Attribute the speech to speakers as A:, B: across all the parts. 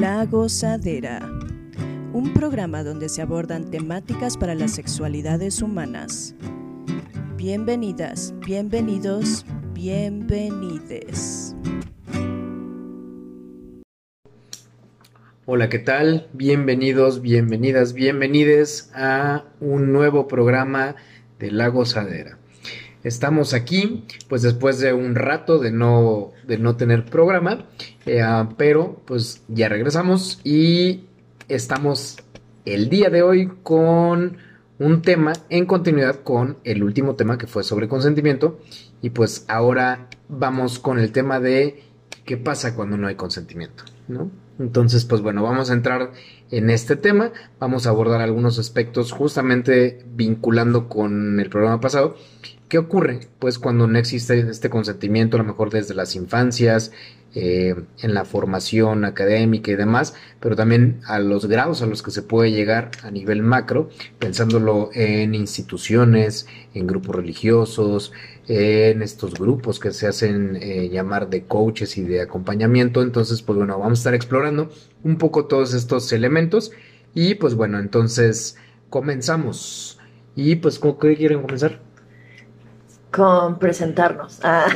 A: La Gozadera, un programa donde se abordan temáticas para las sexualidades humanas. Bienvenidas, bienvenidos, bienvenides.
B: Hola, ¿qué tal? Bienvenidos, bienvenidas, bienvenides a un nuevo programa de La Gozadera. Estamos aquí, pues después de un rato de no, de no tener programa, eh, ah, pero pues ya regresamos y estamos el día de hoy con un tema en continuidad con el último tema que fue sobre consentimiento. Y pues ahora vamos con el tema de qué pasa cuando no hay consentimiento, ¿no? Entonces, pues bueno, vamos a entrar en este tema, vamos a abordar algunos aspectos justamente vinculando con el programa pasado ¿Qué ocurre? Pues cuando no existe este consentimiento, a lo mejor desde las infancias, eh, en la formación académica y demás, pero también a los grados a los que se puede llegar a nivel macro, pensándolo en instituciones, en grupos religiosos, en estos grupos que se hacen eh, llamar de coaches y de acompañamiento. Entonces, pues bueno, vamos a estar explorando un poco todos estos elementos y pues bueno, entonces comenzamos. Y pues, ¿cómo quieren comenzar?
C: Con presentarnos. Ah.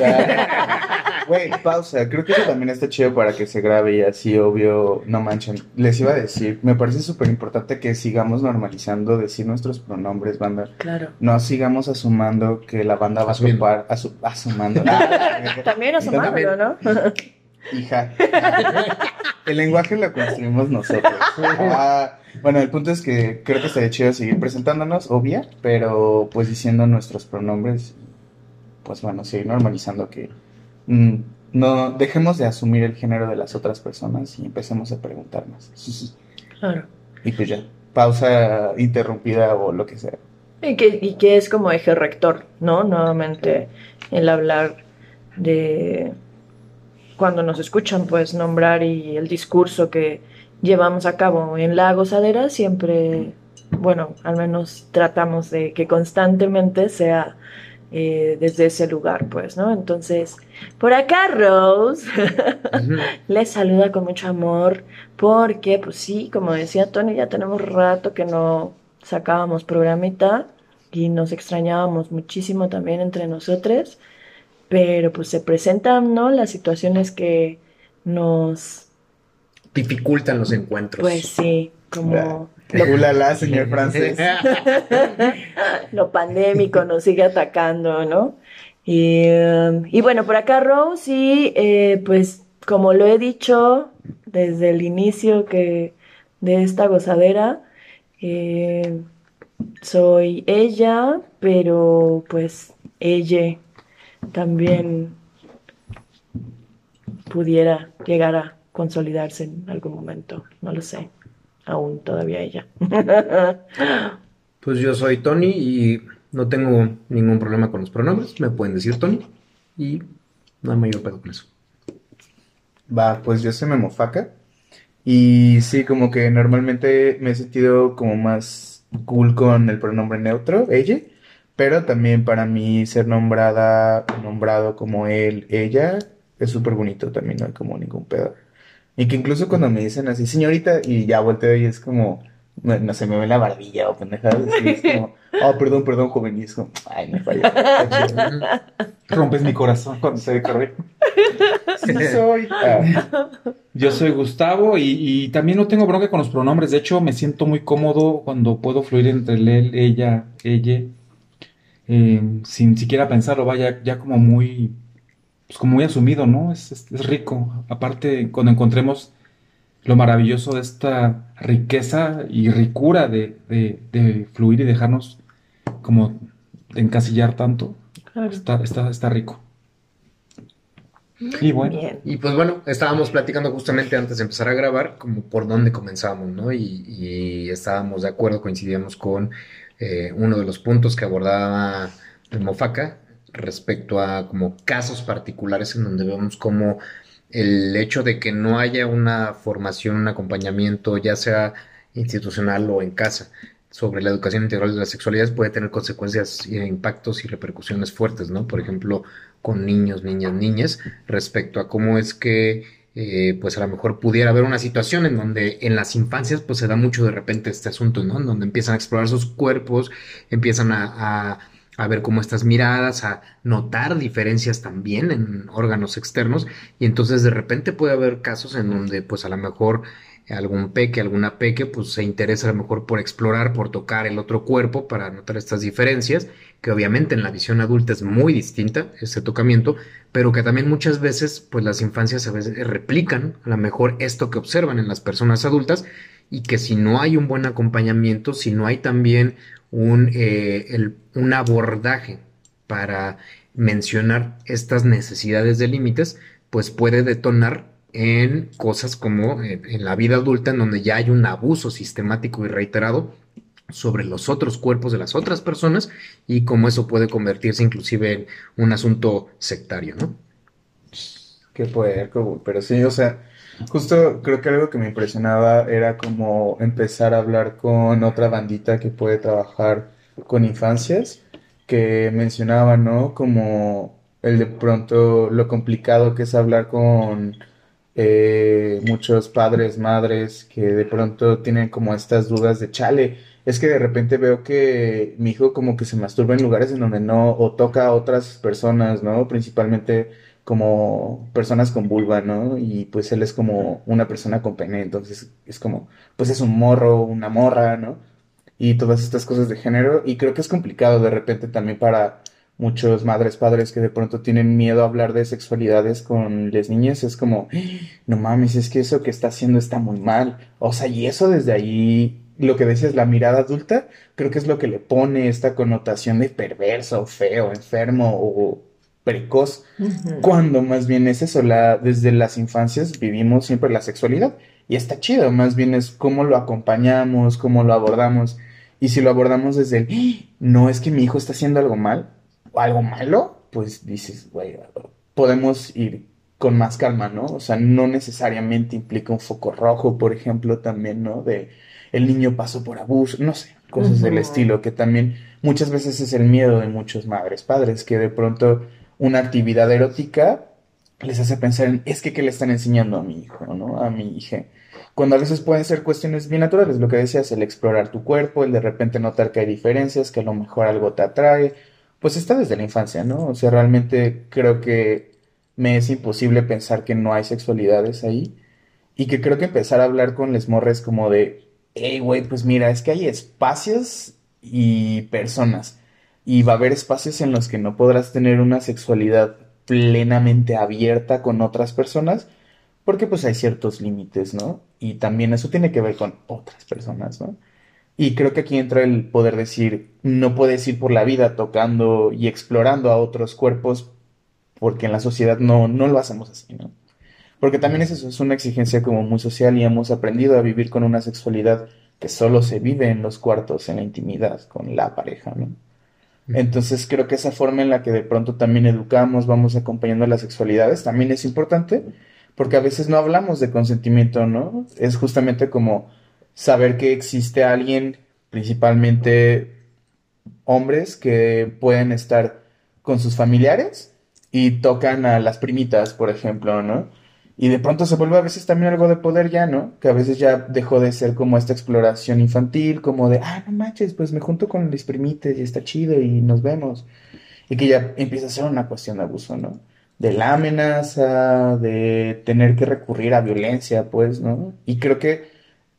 D: Güey, pausa. Creo que eso también está chido para que se grabe y así, obvio, no manchen. Les iba a decir, me parece súper importante que sigamos normalizando decir nuestros pronombres, banda.
C: Claro.
D: No sigamos asumando que la banda va a topar, asu asumando.
C: también asumándolo, ¿no?
D: Hija. El lenguaje lo construimos nosotros. Ah, bueno, el punto es que creo que estaría chido seguir presentándonos, obvia, pero pues diciendo nuestros pronombres pues bueno, seguir normalizando que mm, no dejemos de asumir el género de las otras personas y empecemos a preguntar más.
C: Claro.
D: Y pues ya, pausa interrumpida o lo que sea.
C: Y que, y que es como eje rector, ¿no? Nuevamente el hablar de cuando nos escuchan, pues nombrar y el discurso que llevamos a cabo en la gozadera siempre, bueno, al menos tratamos de que constantemente sea eh, desde ese lugar, pues, ¿no? Entonces, por acá Rose les saluda con mucho amor porque, pues sí, como decía Tony, ya tenemos rato que no sacábamos programita y nos extrañábamos muchísimo también entre nosotros, pero pues se presentan, ¿no? Las situaciones que nos
B: dificultan los encuentros.
C: Pues sí, como
D: lo, señor francés.
C: Lo pandémico nos sigue atacando, ¿no? Y, um, bueno, por acá Rose, y eh, pues como lo he dicho desde el inicio que de esta gozadera, eh, soy ella, pero pues ella también pudiera llegar a consolidarse en algún momento, no lo sé aún todavía ella.
B: pues yo soy Tony y no tengo ningún problema con los pronombres, me pueden decir Tony y no hay mayor pedo con eso.
D: Va, pues yo soy Memofaca y sí, como que normalmente me he sentido como más cool con el pronombre neutro, ella, pero también para mí ser nombrada, nombrado como él, ella, es súper bonito también, no hay como ningún pedo. Y que incluso cuando me dicen así, señorita, y ya volteo y es como, no, sé, me ve la barbilla o pendejadas, y es como, oh, perdón, perdón, joven, y es como, ay, me falló. Rompes mi corazón cuando se correr.
E: Sí soy. Ah. Yo soy Gustavo y, y, también no tengo bronca con los pronombres. De hecho, me siento muy cómodo cuando puedo fluir entre él, ella, ella, eh, sin siquiera pensarlo, vaya, ya como muy pues como muy asumido, ¿no? Es, es, rico. Aparte, cuando encontremos lo maravilloso de esta riqueza y ricura de, de, fluir y dejarnos como encasillar tanto, está, está, está rico.
B: Y bueno, y pues bueno, estábamos platicando justamente antes de empezar a grabar, como por dónde comenzamos, ¿no? Y, y estábamos de acuerdo, coincidíamos con eh, uno de los puntos que abordaba el Mofaca, respecto a como casos particulares en donde vemos como el hecho de que no haya una formación, un acompañamiento, ya sea institucional o en casa, sobre la educación integral de las sexualidades puede tener consecuencias impactos y repercusiones fuertes, ¿no? Por ejemplo, con niños, niñas, niñas, respecto a cómo es que eh, pues a lo mejor pudiera haber una situación en donde en las infancias pues se da mucho de repente este asunto, ¿no? En donde empiezan a explorar sus cuerpos, empiezan a, ver cómo estas miradas, a notar diferencias también en órganos externos. Y entonces de repente puede haber casos en donde pues a lo mejor algún peque, alguna peque, pues se interesa a lo mejor por explorar, por tocar el otro cuerpo para notar estas diferencias, que obviamente en la visión adulta es muy distinta ese tocamiento, pero que también muchas veces pues las infancias a veces replican a lo mejor esto que observan en las personas adultas y que si no hay un buen acompañamiento, si no hay también un, eh, un abordaje para mencionar estas necesidades de límites, pues puede detonar en cosas como en, la vida adulta, en donde ya hay un abuso sistemático y reiterado sobre los otros cuerpos de las otras personas y cómo eso puede convertirse inclusive en un asunto sectario, ¿no?
D: Qué puerco, pero sí, o sea, justo creo que algo que me impresionaba era como empezar a hablar con otra bandita que puede trabajar con infancias, que mencionaba, ¿no? Como el de pronto lo complicado que es hablar con eh, muchos padres, madres que de pronto tienen como estas dudas de chale. Es que de repente veo que mi hijo como que se masturba en lugares en donde no, o toca a otras personas, ¿no? Principalmente como personas con vulva, ¿no? Y pues él es como una persona con pene, entonces es como, pues es un morro, una morra, ¿no? Y todas estas cosas de género, y creo que es complicado de repente también para muchos madres, padres que de pronto tienen miedo a hablar de sexualidades con las niñas, es como, no mames, es que eso que está haciendo está muy mal. O sea, y eso desde ahí, lo que decías, la mirada adulta, creo que es lo que le pone esta connotación de perverso, feo, enfermo o precoz, cuando más bien es eso, la, desde las infancias vivimos siempre la sexualidad y está chido, más bien es cómo lo acompañamos, cómo lo abordamos. Y si lo abordamos desde el, no es que mi hijo está haciendo algo mal, algo malo, pues dices, güey, podemos ir con más calma, ¿no? O sea, no necesariamente implica un foco rojo, por ejemplo, también, ¿no? De el niño pasó por abuso, no sé, cosas del estilo, que también muchas veces es el miedo de muchos madres, padres, que de pronto una actividad erótica les hace pensar en, es que, ¿qué le están enseñando a mi hijo, ¿no? A mi hija. Cuando a veces pueden ser cuestiones bien naturales, lo que decías, el explorar tu cuerpo, el de repente notar que hay diferencias, que a lo mejor algo te atrae, pues está desde la infancia, ¿no? O sea, realmente creo que me es imposible pensar que no hay sexualidades ahí y que creo que empezar a hablar con les morres como de, hey, güey, pues mira, es que hay espacios y personas y va a haber espacios en los que no podrás tener una sexualidad plenamente abierta con otras personas porque pues hay ciertos límites, ¿no? Y también eso tiene que ver con otras personas, ¿no? Y creo que aquí entra el poder decir, no puedes ir por la vida tocando y explorando a otros cuerpos porque en la sociedad no, no lo hacemos así, ¿no? Porque también es eso, es una exigencia como muy social y hemos aprendido a vivir con una sexualidad que solo se vive en los cuartos, en la intimidad, con la pareja, ¿no? Entonces creo que esa forma en la que de pronto también educamos, vamos acompañando las sexualidades, también es importante, porque a veces no hablamos de consentimiento, ¿no? Es justamente como saber que existe alguien, principalmente hombres, que pueden estar con sus familiares y tocan a las primitas, por ejemplo, ¿no? Y de pronto se vuelve a veces también algo de poder ya, ¿no? Que a veces ya dejó de ser como esta exploración infantil, como de, ah, no manches, pues me junto con mis primitas y está chido y nos vemos. Y que ya empieza a ser una cuestión de abuso, ¿no? De la amenaza, de tener que recurrir a violencia, pues, ¿no? Y creo que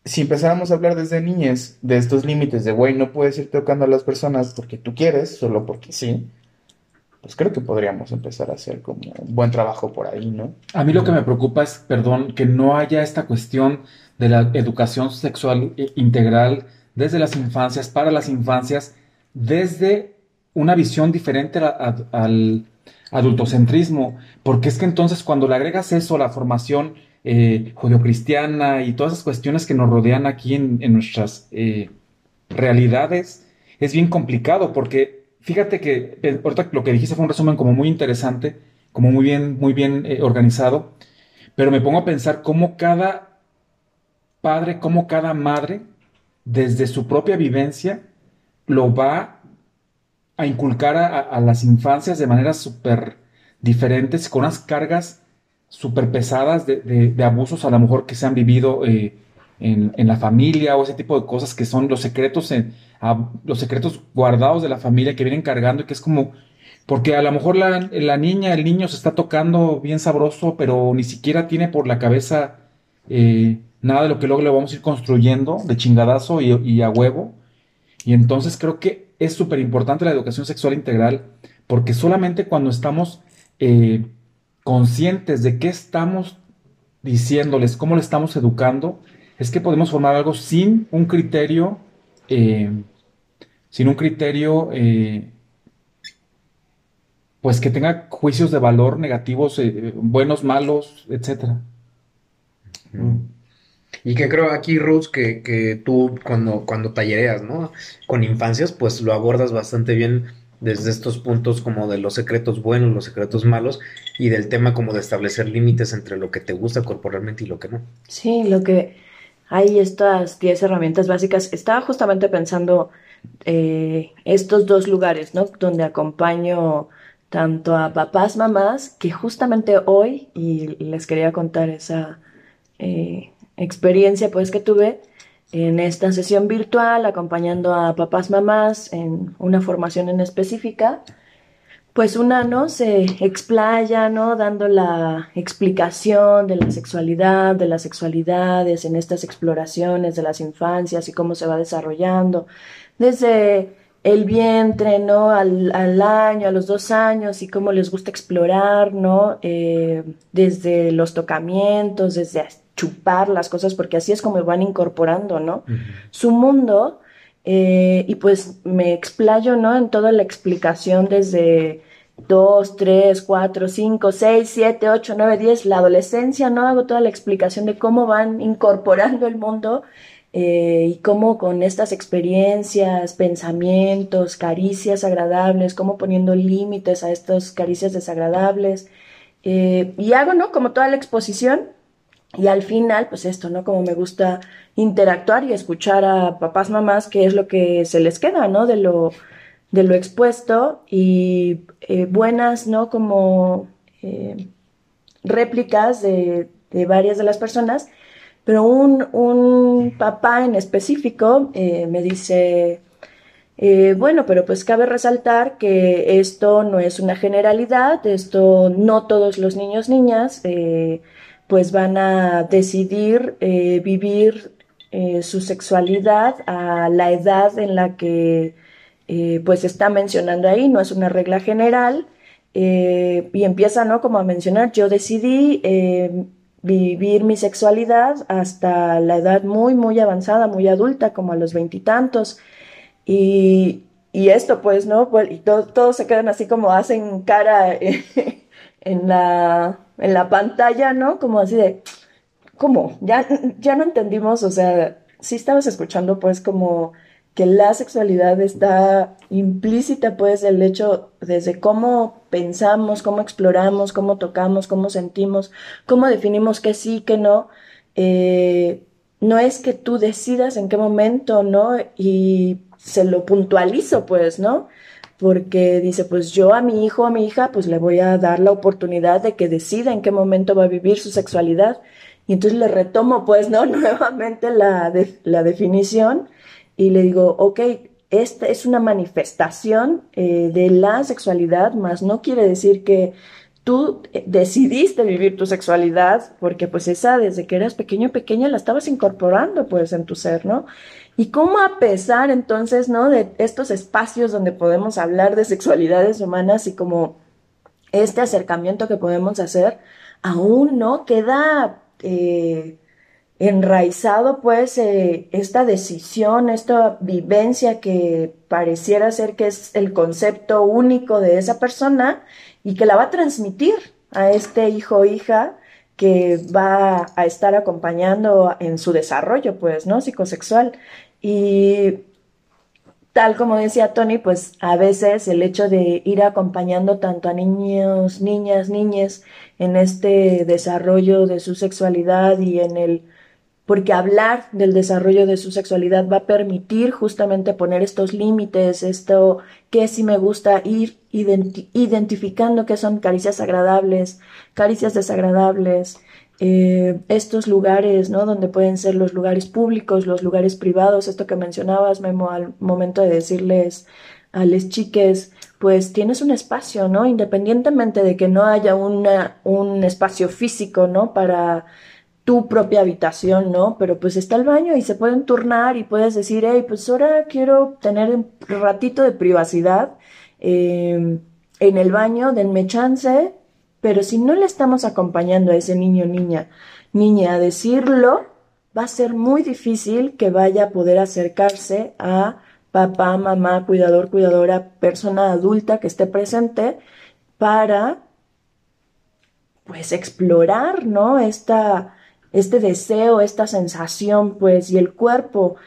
D: si empezáramos a hablar desde niñez de estos límites de, güey, no puedes ir tocando a las personas porque tú quieres, solo porque sí, pues creo que podríamos empezar a hacer como un buen trabajo por ahí, ¿no?
E: A mí lo que me preocupa es, perdón, que no haya esta cuestión de la educación sexual integral desde las infancias, para las infancias, desde una visión diferente al adultocentrismo, porque es que entonces cuando le agregas eso a la formación eh, cristiana y todas esas cuestiones que nos rodean aquí en, nuestras eh, realidades, es bien complicado porque fíjate que eh, ahorita lo que dijiste fue un resumen como muy interesante, como muy bien, muy bien eh, organizado, pero me pongo a pensar cómo cada padre, cómo cada madre, desde su propia vivencia, lo va a inculcar a, las infancias de maneras súper diferentes, con unas cargas súper pesadas de abusos a lo mejor que se han vivido eh, en, la familia o ese tipo de cosas que son los secretos, los secretos guardados de la familia que vienen cargando y que es como, porque a lo mejor la, la niña, el niño se está tocando bien sabroso, pero ni siquiera tiene por la cabeza eh, nada de lo que luego le vamos a ir construyendo de chingadazo y, y a huevo. Y entonces creo que es súper importante la educación sexual integral, porque solamente cuando estamos eh, conscientes de qué estamos diciéndoles, cómo le estamos educando, es que podemos formar algo sin un criterio, eh, sin un criterio, eh, pues que tenga juicios de valor negativos, eh, buenos, malos, etcétera.
B: Y que creo aquí, Ruth, que, que tú cuando, cuando tallereas, ¿no? Con infancias, pues lo abordas bastante bien desde estos puntos como de los secretos buenos, los secretos malos, y del tema como de establecer límites entre lo que te gusta corporalmente y lo que no.
C: Sí, lo que hay estas 10 herramientas básicas. Estaba justamente pensando eh, estos dos lugares, ¿no? Donde acompaño tanto a papás, mamás, que justamente hoy, y les quería contar esa eh, experiencia pues que tuve en esta sesión virtual, acompañando a papás, mamás en una formación en específica, pues una, ¿no? Se explaya, ¿no? Dando la explicación de la sexualidad, de las sexualidades, en estas exploraciones de las infancias y cómo se va desarrollando, desde el vientre, ¿no? Al, al año, a los dos años y cómo les gusta explorar, ¿no? Eh, desde los tocamientos, desde chupar las cosas, porque así es como van incorporando, ¿no? Su mundo. Eh, y pues me explayo, ¿no? En toda la explicación desde 2, 3, 4, 5, 6, 7, 8, 9, 10, la adolescencia, ¿no? Hago toda la explicación de cómo van incorporando el mundo eh, y cómo con estas experiencias, pensamientos, caricias agradables, cómo poniendo límites a estas caricias desagradables. eh, y hago, ¿no? Como toda la exposición y al final, pues esto, ¿no? Como me gusta interactuar y escuchar a papás, mamás, qué es lo que se les queda, ¿no? De lo, de lo expuesto y eh, buenas, ¿no? Como eh, réplicas de, de, varias de las personas, pero un, un papá en específico eh, me dice, eh, bueno, pero pues cabe resaltar que esto no es una generalidad, esto no todos los niños, niñas, pues van a decidir eh, vivir eh, su sexualidad a la edad en la que eh, pues está mencionando ahí, no es una regla general, y empieza, ¿no? Como a mencionar, yo decidí vivir mi sexualidad hasta la edad muy, muy avanzada, muy adulta, como a los veintitantos, y, y, esto, pues, ¿no? Pues, y to todos se quedan así como hacen cara en la, en la pantalla, ¿no? Como así de, ¿cómo? Ya, ya no entendimos, o sea, sí estabas escuchando pues como que la sexualidad está implícita pues el hecho desde cómo pensamos, cómo exploramos, cómo tocamos, cómo sentimos, cómo definimos que sí, que no. Eh, no es que tú decidas en qué momento, ¿no? Y se lo puntualizo pues, ¿no? Porque dice, pues yo a mi hijo o a mi hija, pues le voy a dar la oportunidad de que decida en qué momento va a vivir su sexualidad. Y entonces le retomo, pues, ¿no? Nuevamente la, la definición y le digo, ok, esta es una manifestación eh, de la sexualidad, más no quiere decir que tú decidiste vivir tu sexualidad, porque pues esa desde que eras pequeño pequeña la estabas incorporando pues en tu ser, ¿no? Y cómo a pesar entonces, ¿no? De estos espacios donde podemos hablar de sexualidades humanas y como este acercamiento que podemos hacer, aún no queda eh, enraizado pues eh, esta decisión, esta vivencia que pareciera ser que es el concepto único de esa persona y que la va a transmitir a este hijo o hija que va a estar acompañando en su desarrollo, pues, ¿no? Psicosexual. Y tal como decía Tony, pues a veces el hecho de ir acompañando tanto a niños, niñas, niñas en este desarrollo de su sexualidad y en el porque hablar del desarrollo de su sexualidad va a permitir justamente poner estos límites, esto que si me gusta ir identificando qué son caricias agradables, caricias desagradables, eh, estos lugares, ¿no? Donde pueden ser los lugares públicos, los lugares privados, esto que mencionabas, Memo, al momento de decirles a les chiques, pues tienes un espacio, ¿no? Independientemente de que no haya un espacio físico, ¿no? Para tu propia habitación, ¿no? Pero pues está el baño y se pueden turnar y puedes decir, hey, pues ahora quiero tener un ratito de privacidad eh, en el baño, denme chance, pero si no le estamos acompañando a ese niño, niña, niña a decirlo, va a ser muy difícil que vaya a poder acercarse a papá, mamá, cuidador, cuidadora, persona adulta que esté presente para pues explorar, ¿no? Esta, este deseo, esta sensación, pues, y el cuerpo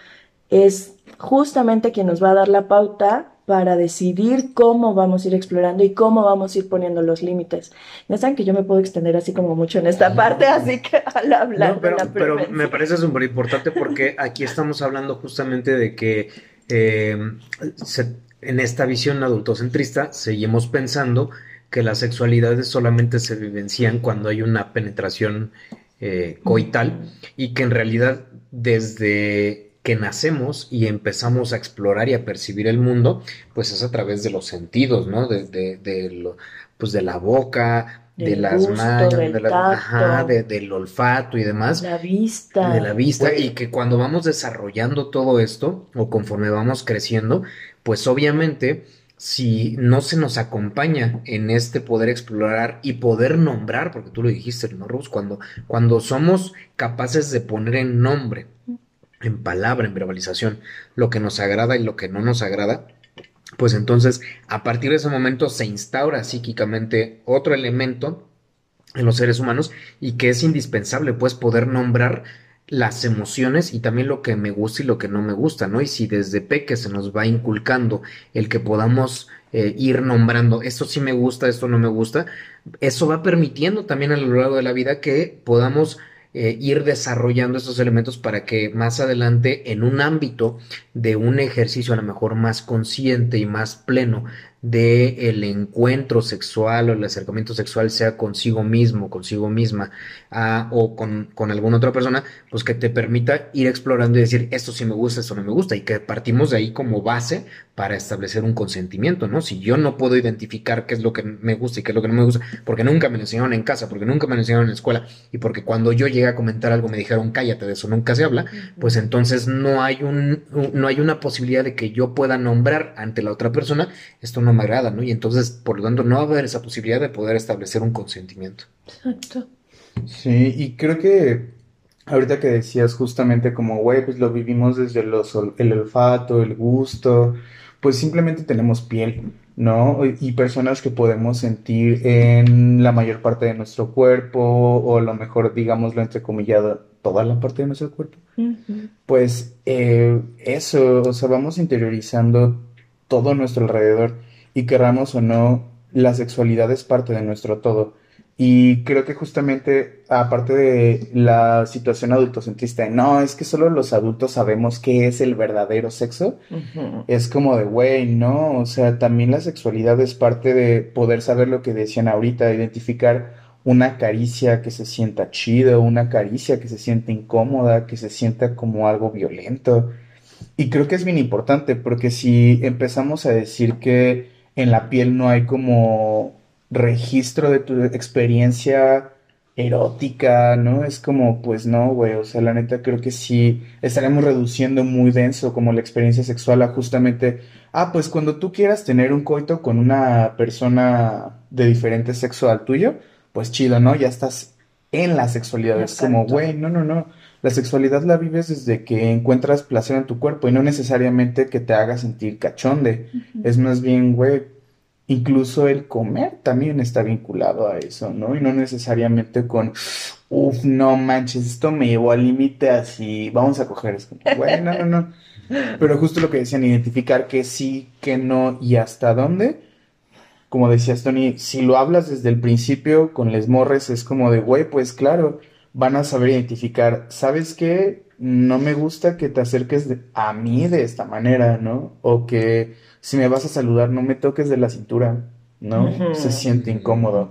C: es justamente quien nos va a dar la pauta para decidir cómo vamos a ir explorando y cómo vamos a ir poniendo los límites. Ya saben que yo me puedo extender así como mucho en esta parte, así que al hablar
B: pero,
C: de la
B: pero me parece súper importante porque aquí estamos hablando justamente de que eh, en esta visión adultocentrista seguimos pensando que las sexualidades solamente se vivencian cuando hay una penetración eh, coital y que en realidad desde que nacemos y empezamos a explorar y a percibir el mundo, pues es a través de los sentidos, ¿no? De, de, lo, pues de la boca, de las manos, de del olfato y demás.
C: La vista.
B: De la vista. Y que cuando vamos desarrollando todo esto, o conforme vamos creciendo, pues obviamente si no se nos acompaña en este poder explorar y poder nombrar, porque tú lo dijiste, ¿no, Rose? Cuando, cuando somos capaces de poner en nombre, en palabra, en verbalización, lo que nos agrada y lo que no nos agrada, pues entonces a partir de ese momento se instaura psíquicamente otro elemento en los seres humanos y que es indispensable, pues, poder nombrar las emociones y también lo que me gusta y lo que no me gusta, ¿no? Y si desde peque se nos va inculcando el que podamos eh, ir nombrando esto sí me gusta, esto no me gusta, eso va permitiendo también a lo largo de la vida que podamos eh, ir desarrollando estos elementos para que más adelante en un ámbito de un ejercicio a lo mejor más consciente y más pleno de el encuentro sexual o el acercamiento sexual sea consigo mismo, consigo misma ah, o con, con, alguna otra persona, pues que te permita ir explorando y decir esto sí me gusta, esto no me gusta y que partimos de ahí como base para establecer un consentimiento, ¿no? Si yo no puedo identificar qué es lo que me gusta y qué es lo que no me gusta, porque nunca me lo enseñaron en casa, porque nunca me lo enseñaron en la escuela y porque cuando yo llegué a comentar algo me dijeron cállate, de eso nunca se habla, pues entonces no hay un, no hay una posibilidad de que yo pueda nombrar ante la otra persona esto no me agrada, ¿no? Y entonces, por lo tanto, no va a haber esa posibilidad de poder establecer un consentimiento.
C: Exacto.
D: Sí, y creo que ahorita que decías justamente como, güey, pues lo vivimos desde los, el olfato, el gusto, pues simplemente tenemos piel, ¿no? Y personas que podemos sentir en la mayor parte de nuestro cuerpo, o a lo mejor, digámoslo entrecomillado, toda la parte de nuestro cuerpo. Pues eh, eso, o sea, vamos interiorizando todo nuestro alrededor y querramos o no, la sexualidad es parte de nuestro todo. Y creo que justamente, aparte de la situación adultocentrista, no, es que solo los adultos sabemos qué es el verdadero sexo, es como de, güey, no, o sea, también la sexualidad es parte de poder saber lo que decían ahorita, identificar una caricia que se sienta chido, una caricia que se sienta incómoda, que se sienta como algo violento. Y creo que es bien importante porque si empezamos a decir que en la piel no hay como registro de tu experiencia erótica, ¿no? Es como, pues no, güey, o sea, la neta creo que sí estaremos reduciendo muy denso como la experiencia sexual a justamente, ah, pues cuando tú quieras tener un coito con una persona de diferente sexo al tuyo, pues chido, ¿no? Ya estás en la sexualidad, es como, güey, no, no, no, la sexualidad la vives desde que encuentras placer en tu cuerpo y no necesariamente que te haga sentir cachonde, es más bien, güey, incluso el comer también está vinculado a eso, ¿no? Y no necesariamente con, uff, no manches, esto me llevó al límite así, vamos a coger, es como, bueno, no, no, Pero justo lo que decían, identificar que sí, que no y hasta dónde. Como decías, Tony, si lo hablas desde el principio con les morres, es como de, güey, pues claro, van a saber identificar, ¿sabes qué? No me gusta que te acerques de- a mí de esta manera, ¿no? O que si me vas a saludar, no me toques de la cintura, ¿no? Se siente incómodo.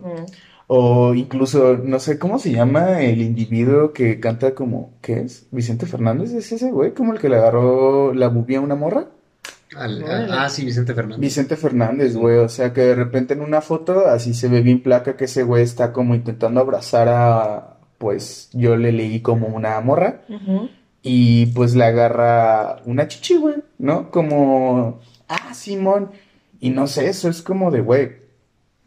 D: O incluso, no sé cómo se llama el individuo que canta como, ¿qué es? ¿Vicente Fernández? ¿Es ese güey? ¿Como el que le agarró la bubia a una morra?
B: Al- ah, sí, Vicente Fernández.
D: Vicente Fernández, güey, o sea que de repente en una foto así se ve bien placa que ese güey está como intentando abrazar a, pues yo le leí como una morra y pues le agarra una chichi, güey, ¿no? Como, ah, Simón, y no sé, eso es como de, güey,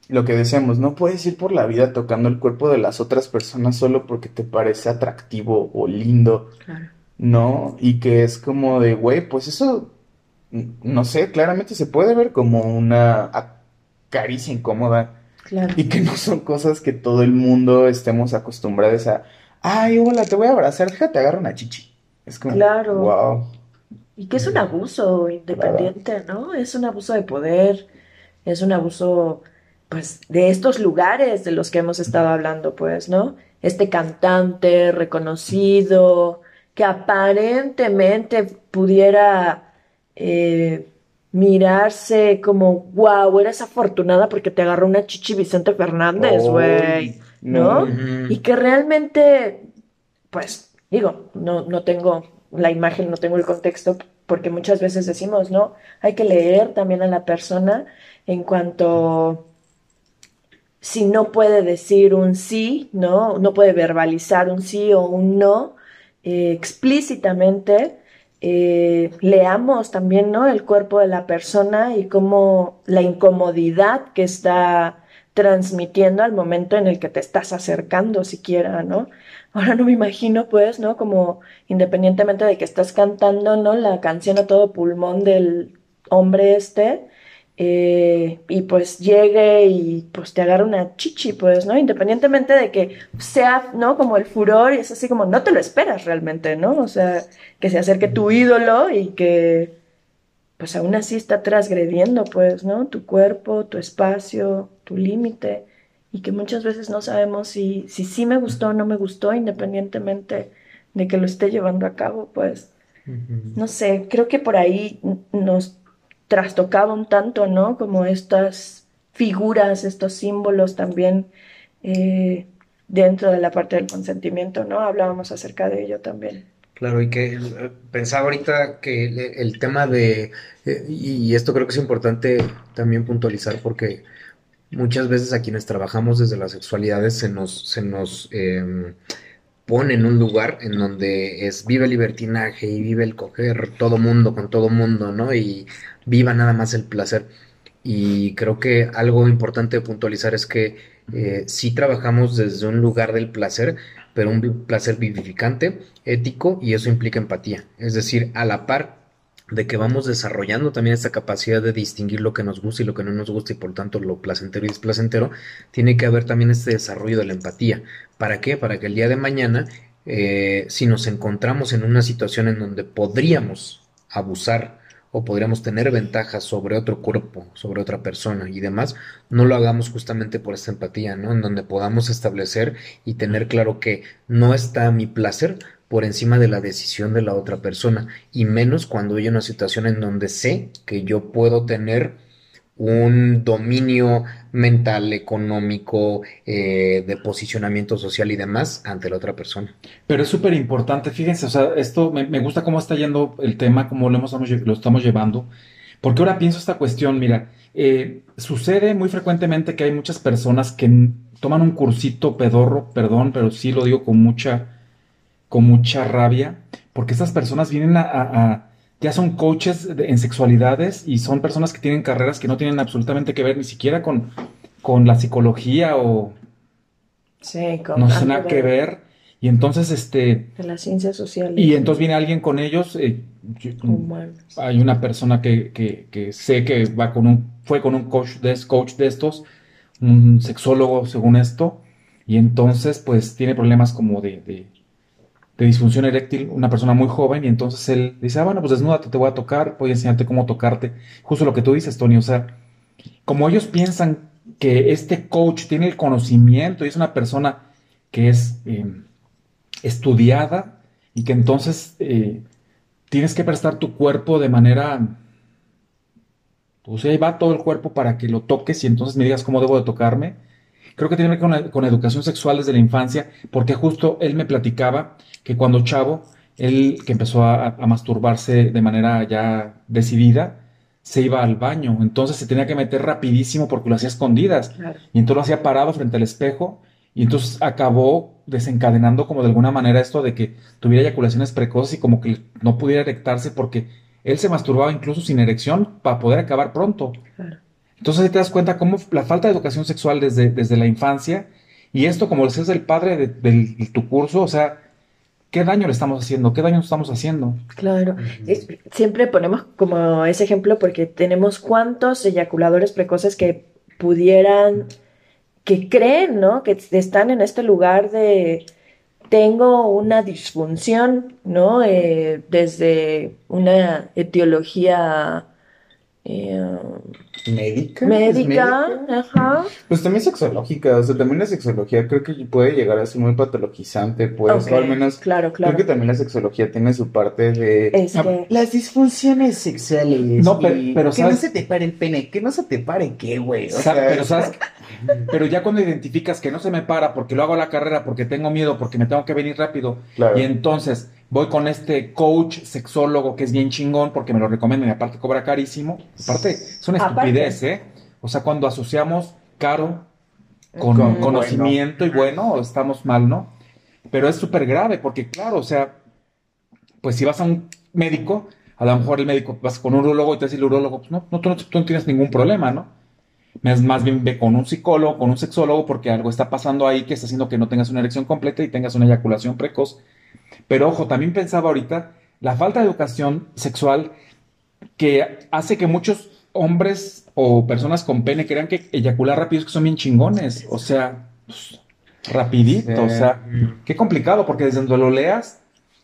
D: lo que decíamos, no puedes ir por la vida tocando el cuerpo de las otras personas solo porque te parece atractivo o lindo.
C: Claro.
D: ¿no? Y que es como de, güey, pues eso, no sé, claramente se puede ver como una caricia incómoda
C: Claro.
D: y que no son cosas que todo el mundo estemos acostumbrados a, ay, hola, te voy a abrazar, déjate, agarra una chichi. Es como,
C: Claro.
D: wow.
C: Y que es un abuso independiente, ¿no? Es un abuso de poder, es un abuso, pues, de estos lugares de los que hemos estado hablando, pues, ¿no? Este cantante reconocido que aparentemente pudiera eh, mirarse como, wow, eres afortunada porque te agarró una chichi Vicente Fernández, güey. ¿no? Y que realmente, pues, digo, no, no tengo la imagen, no tengo el contexto, porque muchas veces decimos, ¿no? Hay que leer también a la persona en cuanto si no puede decir un sí, ¿no? No puede verbalizar un sí o un no eh, explícitamente. Eh, leamos también, ¿no? El cuerpo de la persona y cómo la incomodidad que está transmitiendo al momento en el que te estás acercando siquiera, ¿no? Ahora no me imagino, pues, ¿no? Como independientemente de que estás cantando, ¿no? La canción a todo pulmón del hombre este, eh, y pues llegue y pues te agarra una chichi, pues, ¿no? Independientemente de que sea, ¿no? Como el furor, y es así como, no te lo esperas realmente, ¿no? O sea, que se acerque tu ídolo y que, pues aún así está transgrediendo, pues, ¿no? Tu cuerpo, tu espacio, tu límite, y que muchas veces no sabemos si, si sí me gustó o no me gustó, independientemente de que lo esté llevando a cabo, pues, no sé, creo que por ahí nos trastocaba un tanto, ¿no? Como estas figuras, estos símbolos también eh, dentro de la parte del consentimiento, ¿no? Hablábamos acerca de ello también.
B: Claro, y que eh, pensaba ahorita que el, tema de, eh, y esto creo que es importante también puntualizar porque muchas veces a quienes trabajamos desde las sexualidades se nos, se nos em, pone en un lugar en donde es vive el libertinaje y vive el coger todo mundo con todo mundo, ¿no? Y viva nada más el placer. Y creo que algo importante de puntualizar es que eh, sí trabajamos desde un lugar del placer, pero un placer vivificante, ético, y eso implica empatía. Es decir, a la par de que vamos desarrollando también esta capacidad de distinguir lo que nos gusta y lo que no nos gusta y por tanto lo placentero y displacentero, tiene que haber también este desarrollo de la empatía. ¿Para qué? Para que el día de mañana, eh, si nos encontramos en una situación en donde podríamos abusar o podríamos tener ventajas sobre otro cuerpo, sobre otra persona y demás, no lo hagamos justamente por esta empatía, ¿no? En donde podamos establecer y tener claro que no está mi placer por encima de la decisión de la otra persona, y menos cuando hay una situación en donde sé que yo puedo tener un dominio mental, económico, eh, de posicionamiento social y demás ante la otra persona.
E: Pero es súper importante, fíjense, o sea, esto me, me gusta cómo está yendo el tema, cómo lo, hemos, lo estamos llevando, porque ahora pienso esta cuestión, mira, eh, sucede muy frecuentemente que hay muchas personas que toman un cursito pedorro, perdón, pero sí lo digo con mucha, con mucha rabia, porque estas personas vienen a- ya son coaches de- en sexualidades y son personas que tienen carreras que no tienen absolutamente que ver ni siquiera con, con la psicología o
C: Sí, con
E: no
C: algo
E: nada que ver. Y entonces, este,
C: De las ciencias sociales.
E: y entonces viene alguien con ellos. eh, yo- hay una persona que, que, que sé que va con un, fue con un coach de, coach de estos, un sexólogo según esto, y entonces pues tiene problemas como de, de, de disfunción eréctil, una persona muy joven, y entonces él dice, ah, bueno, pues desnúdate, te voy a tocar, voy a enseñarte cómo tocarte. Justo lo que tú dices, Tony, o sea, como ellos piensan que este coach tiene el conocimiento y es una persona que es... eh, estudiada y que entonces eh, tienes que prestar tu cuerpo de manera... Pues ahí va todo el cuerpo para que lo toques y entonces me digas cómo debo de tocarme. Creo que tiene que ver con, con educación sexual desde la infancia, porque justo él me platicaba que cuando chavo, él que empezó a, a masturbarse de manera ya decidida, se iba al baño, entonces se tenía que meter rapidísimo porque lo hacía escondidas.
C: Claro.
E: Y entonces lo hacía parado frente al espejo y entonces acabó desencadenando como de alguna manera esto de que tuviera eyaculaciones precoces y como que no pudiera erectarse porque él se masturbaba incluso sin erección para poder acabar pronto.
C: Claro.
E: Entonces ahí te das cuenta cómo la falta de educación sexual desde, desde la infancia y esto como decías el padre de, de- de tu curso, o sea, ¿qué daño le estamos haciendo? ¿Qué daño estamos haciendo?
C: Claro, Es- siempre ponemos como ese ejemplo porque tenemos cuántos eyaculadores precoces que pudieran, que creen, ¿no? Que están en este lugar de tengo una disfunción, ¿no? Eh, desde una etiología eh,
D: ¿Médica? ¿Es
C: médica, ajá.
D: Pues también sexológica, o sea, también la sexología creo que puede llegar a ser muy patologizante, pues, o al menos
C: claro, claro.
D: creo que también la sexología tiene su parte de
C: Es que-
D: las disfunciones sexuales.
E: No, pero-
D: que no se te pare el pene, que no se te pare qué, güey. O sea,
E: pero sabes, pero ya cuando identificas que no se me para porque lo hago a la carrera, porque tengo miedo, porque me tengo que venir rápido,
D: Claro.
E: y entonces voy con este coach sexólogo que es bien chingón porque me lo recomiendan y aparte cobra carísimo. Aparte, es una
C: Aparte.
E: estupidez, ¿eh? O sea, cuando asociamos caro con
D: Con
E: conocimiento y bueno, estamos mal, ¿no? Pero es súper grave porque, claro, o sea, pues si vas a un médico, a lo mejor el médico vas con un urólogo y te dice el urólogo, pues no, no, tú, no, tú no tienes ningún problema, ¿no? Más, más bien ve con un psicólogo, con un sexólogo, porque algo está pasando ahí que está haciendo que no tengas una erección completa y tengas una eyaculación precoz. Pero ojo, también pensaba ahorita la falta de educación sexual que hace que muchos hombres o personas con pene crean que eyacular rápido es que son bien chingones. O sea, pues, rapidito.
D: Sí.
E: O sea, qué complicado, porque desde donde lo leas,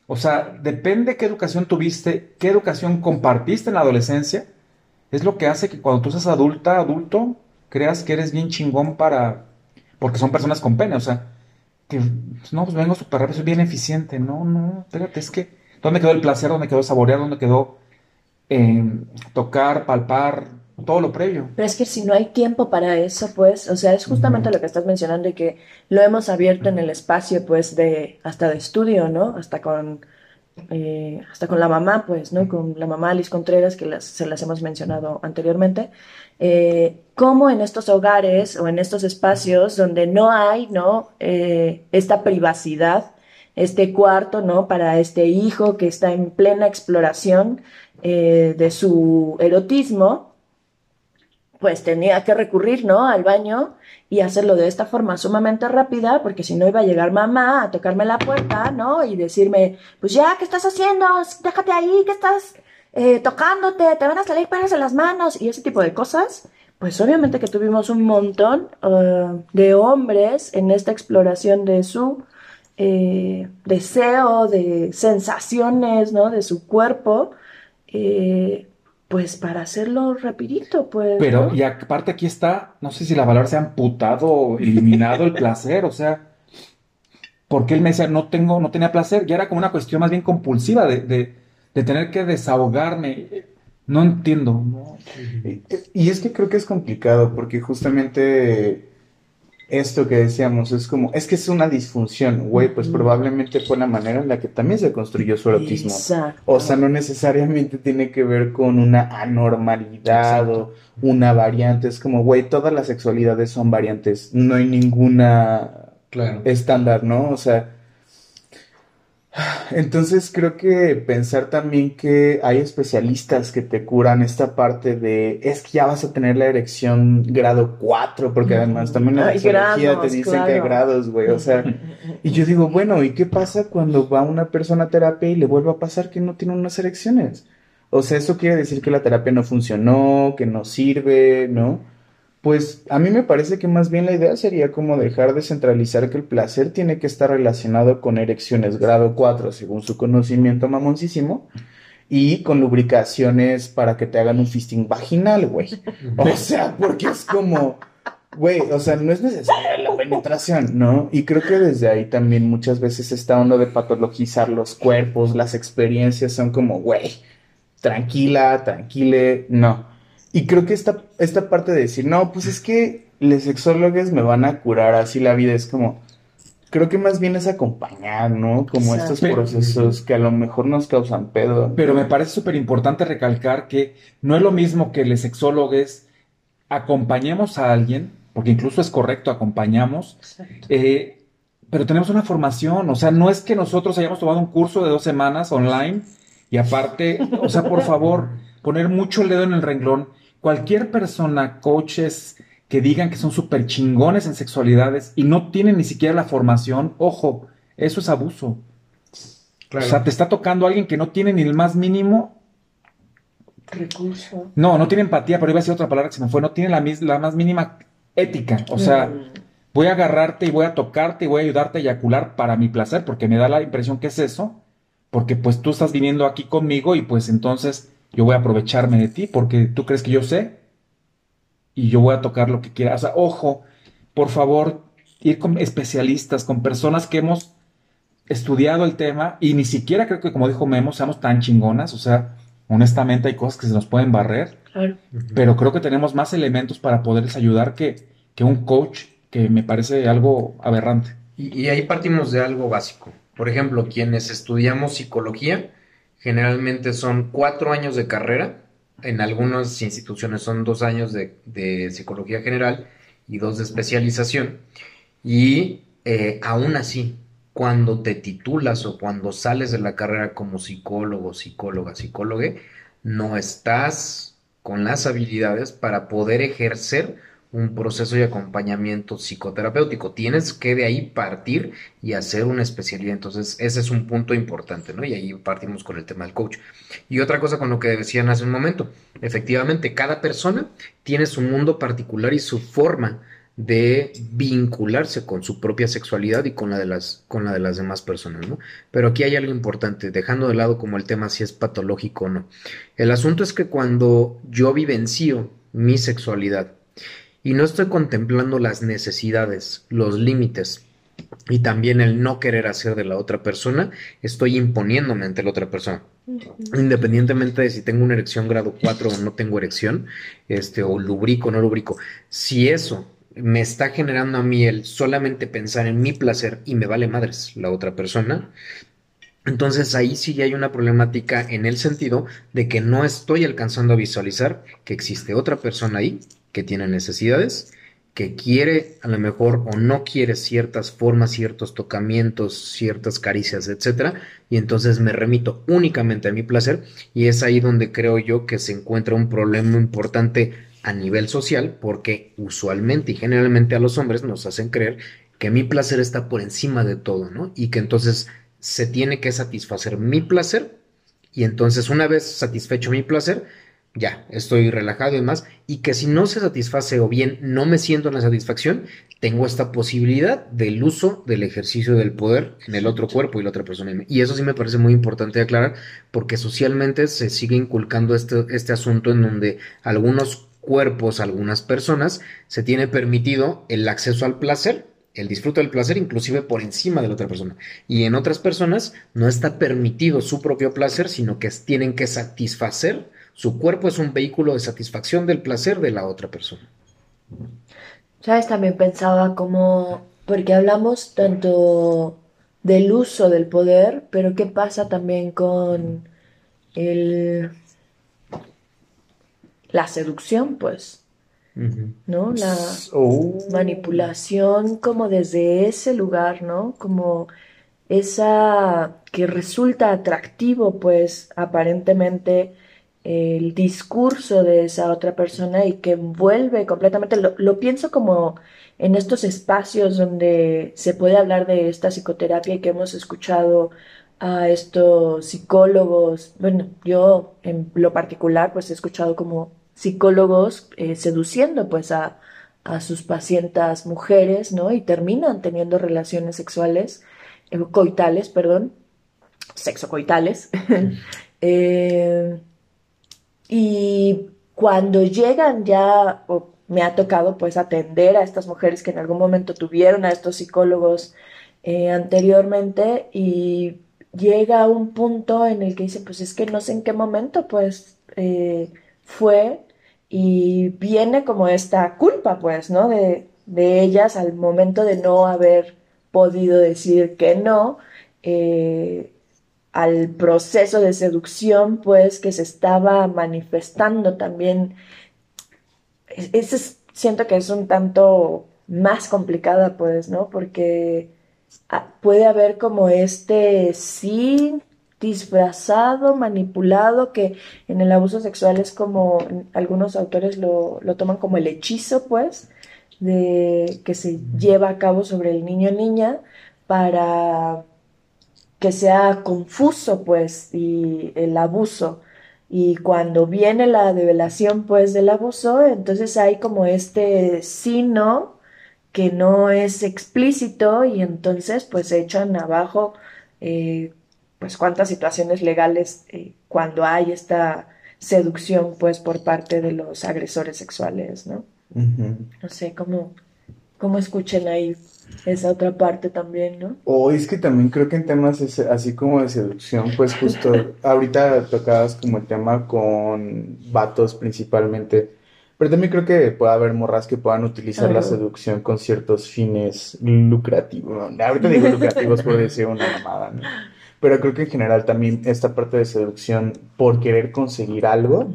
E: o sea, depende qué educación tuviste, qué educación compartiste en la adolescencia, es lo que hace que cuando tú seas adulta, adulto, creas que eres bien chingón para, porque son personas con pene, o sea, que, pues, no, pues vengo súper rápido, soy bien eficiente, no, no, espérate, es que, ¿dónde quedó el placer? ¿Dónde quedó saborear? ¿Dónde quedó eh, tocar, palpar, todo lo previo?
C: Pero es que si no hay tiempo para eso, pues, o sea, es justamente lo que estás mencionando y que lo hemos abierto en el espacio, pues, de hasta de estudio, ¿no? Hasta con eh, hasta con la mamá, pues, ¿no? Con la mamá Alice Contreras, que las- se las hemos mencionado anteriormente. Eh, cómo en estos hogares o en estos espacios donde no hay, ¿no? Eh, esta privacidad, este cuarto, ¿no? Para este hijo que está en plena exploración eh, de su erotismo, pues tenía que recurrir, ¿no? Al baño y hacerlo de esta forma sumamente rápida, porque si no iba a llegar mamá a tocarme la puerta, ¿no? Y decirme, pues ya, ¿qué estás haciendo? Déjate ahí, ¿qué estás eh, tocándote? Te van a salir pelos en las manos y ese tipo de cosas. Pues obviamente que tuvimos un montón eh, de hombres en esta exploración de su eh, deseo, de sensaciones, ¿no? De su cuerpo, eh, pues para hacerlo rapidito, pues.
E: Pero,
C: ¿no?
E: y aparte aquí está, no sé si la palabra se ha amputado o eliminado el placer, o sea, porque él me decía, no tengo, no tenía placer, ya era como una cuestión más bien compulsiva de, de, de tener que desahogarme. No entiendo, ¿no?
D: Y es que creo que es complicado porque justamente esto que decíamos es como, es que es una disfunción, güey, pues probablemente fue la manera en la que también se construyó su erotismo.
C: Exacto.
D: O sea, no necesariamente tiene que ver con una anormalidad o una variante. Es como, güey, todas las sexualidades son variantes. No hay ninguna
B: Claro.
D: estándar, ¿no? O sea, entonces creo que pensar también que hay especialistas que te curan esta parte de, es que ya vas a tener la erección grado 4, porque además también en la
C: grados,
D: te dicen que hay grados, güey, o sea, y yo digo, bueno, ¿y qué pasa cuando va una persona a terapia y le vuelve a pasar que no tiene unas erecciones? O sea, eso quiere decir que la terapia no funcionó, que no sirve, ¿no? Pues a mí me parece que más bien la idea sería como dejar de centralizar que el placer tiene que estar relacionado con erecciones grado 4, según su conocimiento mamoncísimo, y con lubricaciones para que te hagan un fisting vaginal, güey. O sea, porque es como, güey, o sea, no es necesaria la penetración, ¿no? Y creo que desde ahí también muchas veces esta onda de patologizar los cuerpos, las experiencias son como, güey, tranquila, tranquile, no. Y creo que esta, esta parte de decir, no, pues es que los sexólogos me van a curar así la vida, es como, creo que más bien es acompañar, ¿no? Como
C: Exacto.
D: estos procesos que a lo mejor nos causan pedo.
E: Pero me parece súper importante recalcar que no es lo mismo que los sexólogos acompañemos a alguien, porque incluso es correcto, acompañamos, eh, pero tenemos una formación, o sea, no es que nosotros hayamos tomado un curso de dos semanas online y aparte, o sea, por favor, poner mucho el dedo en el renglón. Cualquier persona, coaches que digan que son súper chingones en sexualidades y no tienen ni siquiera la formación, ojo, eso es abuso. O sea, te está tocando alguien que no tiene ni el más mínimo
C: Recurso.
E: no, no tiene empatía, pero iba a decir otra palabra que se me fue. No tiene la, mis- la más mínima ética. O sea,
C: Mm.
E: voy a agarrarte y voy a tocarte y voy a ayudarte a eyacular para mi placer, porque me da la impresión que es eso. Porque pues tú estás viniendo aquí conmigo y pues entonces yo voy a aprovecharme de ti porque tú crees que yo sé y yo voy a tocar lo que quiera. O sea, ojo, por favor, ir con especialistas, con personas que hemos estudiado el tema y ni siquiera creo que, como dijo Memo, seamos tan chingonas. O sea, honestamente hay cosas que se nos pueden barrer
C: Claro.
E: pero creo que tenemos más elementos para poderles ayudar que, que un coach, que me parece algo aberrante.
B: Y, y ahí partimos de algo básico. Por ejemplo, quienes estudiamos psicología, generalmente son cuatro años de carrera. En algunas instituciones son dos años de, psicología general y dos de especialización. Y eh, aún así, cuando te titulas o cuando sales de la carrera como psicólogo, psicóloga, psicólogue, no estás con las habilidades para poder ejercer un proceso de acompañamiento psicoterapéutico. Tienes que de ahí partir y hacer una especialidad. Entonces, ese es un punto importante, ¿no? Y ahí partimos con el tema del coach. Y otra cosa con lo que decían hace un momento, efectivamente, cada persona tiene su mundo particular y su forma de vincularse con su propia sexualidad y con la de las, con la de las demás personas, ¿no? Pero aquí hay algo importante, dejando de lado como el tema si es patológico o no. El asunto es que cuando yo vivencio mi sexualidad y no estoy contemplando las necesidades, los límites y también el no querer hacer de la otra persona, estoy imponiéndome ante la otra persona. Independientemente de si tengo una erección grado 4 o no tengo erección, este, o lubrico o no lubrico, si eso me está generando a mí el solamente pensar en mi placer y me vale madres la otra persona, entonces ahí sí hay una problemática en el sentido de que no estoy alcanzando a visualizar que existe otra persona ahí que tiene necesidades, que quiere a lo mejor o no quiere ciertas formas, ciertos tocamientos, ciertas caricias, etcétera, y entonces me remito únicamente a mi placer y es ahí donde creo yo que se encuentra un problema importante a nivel social porque usualmente y generalmente a los hombres nos hacen creer que mi placer está por encima de todo, ¿no? Y que entonces se tiene que satisfacer mi placer y entonces una vez satisfecho mi placer, ya estoy relajado y demás, y que si no se satisface o bien no me siento en la satisfacción, tengo esta posibilidad del uso del ejercicio del poder en el otro cuerpo y la otra persona. Y eso sí me parece muy importante aclarar, porque socialmente se sigue inculcando este, este asunto en donde algunos cuerpos, algunas personas, se tiene permitido el acceso al placer, el disfrute del placer inclusive por encima de la otra persona. Y en otras personas no está permitido su propio placer, sino que tienen que satisfacer su cuerpo es un vehículo de satisfacción del placer de la otra persona.
C: ¿Sabes? También pensaba como, porque hablamos tanto del uso del poder, pero ¿qué pasa también con el, la seducción, pues? ¿No? La
D: Oh.
C: manipulación como desde ese lugar, ¿no? Como esa que resulta atractivo, pues aparentemente el discurso de esa otra persona y que vuelve completamente, lo, lo, pienso como en estos espacios donde se puede hablar de esta psicoterapia y que hemos escuchado a estos psicólogos, bueno, yo en lo particular pues he escuchado como psicólogos eh, seduciendo pues a, a, sus pacientes mujeres, ¿no? Y terminan teniendo relaciones sexuales, eh, coitales, perdón, sexocoitales. eh, y cuando llegan ya, o me ha tocado pues atender a estas mujeres que en algún momento tuvieron a estos psicólogos eh, anteriormente y llega un punto en el que dicen, pues es que no sé en qué momento pues eh, fue y viene como esta culpa pues, ¿no? De, de ellas al momento de no haber podido decir que no, eh, al proceso de seducción pues que se estaba manifestando también. Ese siento que es un tanto más complicada pues, ¿no? Porque ah, puede haber como este sí disfrazado, manipulado, que en el abuso sexual es como, algunos autores lo, lo toman como el hechizo, pues, de, que se lleva a cabo sobre el niño o niña para que sea confuso, pues, y el abuso. Y cuando viene la develación, pues, del abuso, entonces hay como este sino que no es explícito y entonces, pues, se echan abajo, eh, pues, cuántas situaciones legales eh, cuando hay esta seducción, pues, por parte de los agresores sexuales, ¿no? No sé, cómo, cómo escuchen ahí esa otra parte también, ¿no?
D: O es que también creo que en temas así como de seducción, pues justo ahorita tocabas como el tema con vatos principalmente, pero también creo que puede haber morras que puedan utilizar la seducción con ciertos fines lucrativos. Ahorita digo lucrativos por decir una mamada, ¿no? Pero creo que en general también esta parte de seducción por querer conseguir algo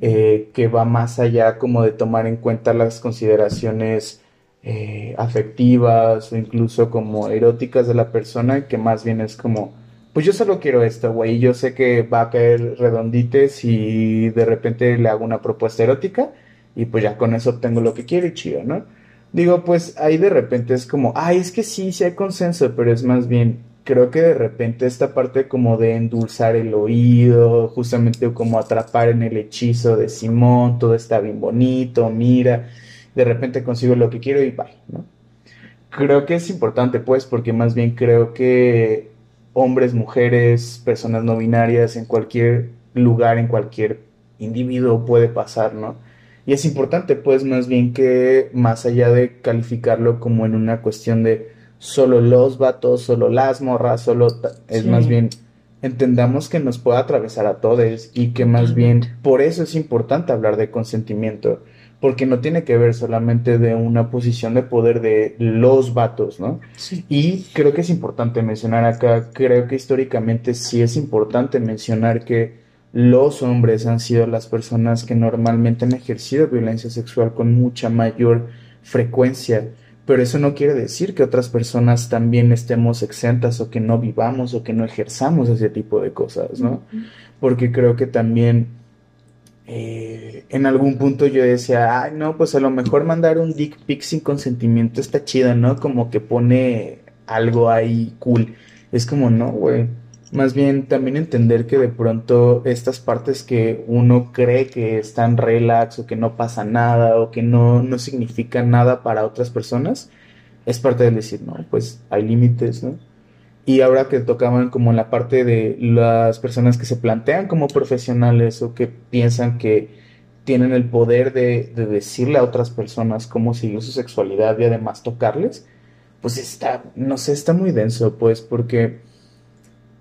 D: eh, que va más allá como de tomar en cuenta las consideraciones eh, afectivas o incluso como eróticas de la persona, que más bien es como, pues yo solo quiero esto, güey, yo sé que va a caer redondite si de repente le hago una propuesta erótica y pues ya con eso obtengo lo que quiero y chido, ¿no? Digo, pues ahí de repente es como, ay, es que sí, sí hay consenso, pero es más bien, creo que de repente esta parte como de endulzar el oído, justamente como atrapar en el hechizo de Simón, todo está bien bonito, mira, de repente consigo lo que quiero y bye, ¿no? Creo que es importante, pues, porque más bien creo que hombres, mujeres, personas no binarias, en cualquier lugar, en cualquier individuo puede pasar, ¿no? Y es importante, pues, más bien que más allá de calificarlo como en una cuestión de solo los vatos, solo las morras, solo es más bien entendamos que nos puede atravesar a todos y que más bien por eso es importante hablar de consentimiento, porque no tiene que ver solamente de una posición de poder de los vatos, ¿no? Y creo que es importante mencionar acá, creo que históricamente sí es importante mencionar que los hombres han sido las personas que normalmente han ejercido violencia sexual con mucha mayor frecuencia pero eso no quiere decir que otras personas también estemos exentas o que no vivamos o que no ejerzamos ese tipo de cosas, ¿no? Porque creo que también eh, en algún punto yo decía, ay, no, pues a lo mejor mandar un dick pic sin consentimiento está chido, ¿no? Como que pone algo ahí cool. Es como, no, güey más bien también entender que de pronto estas partes que uno cree que están relax o que no pasa nada o que no, no significan nada para otras personas, es parte del decir, no, pues hay límites, ¿no? Y ahora que tocaban como la parte de las personas que se plantean como profesionales o que piensan que tienen el poder de, de decirle a otras personas cómo seguir su sexualidad y además tocarles, pues está, no sé, está muy denso, pues, porque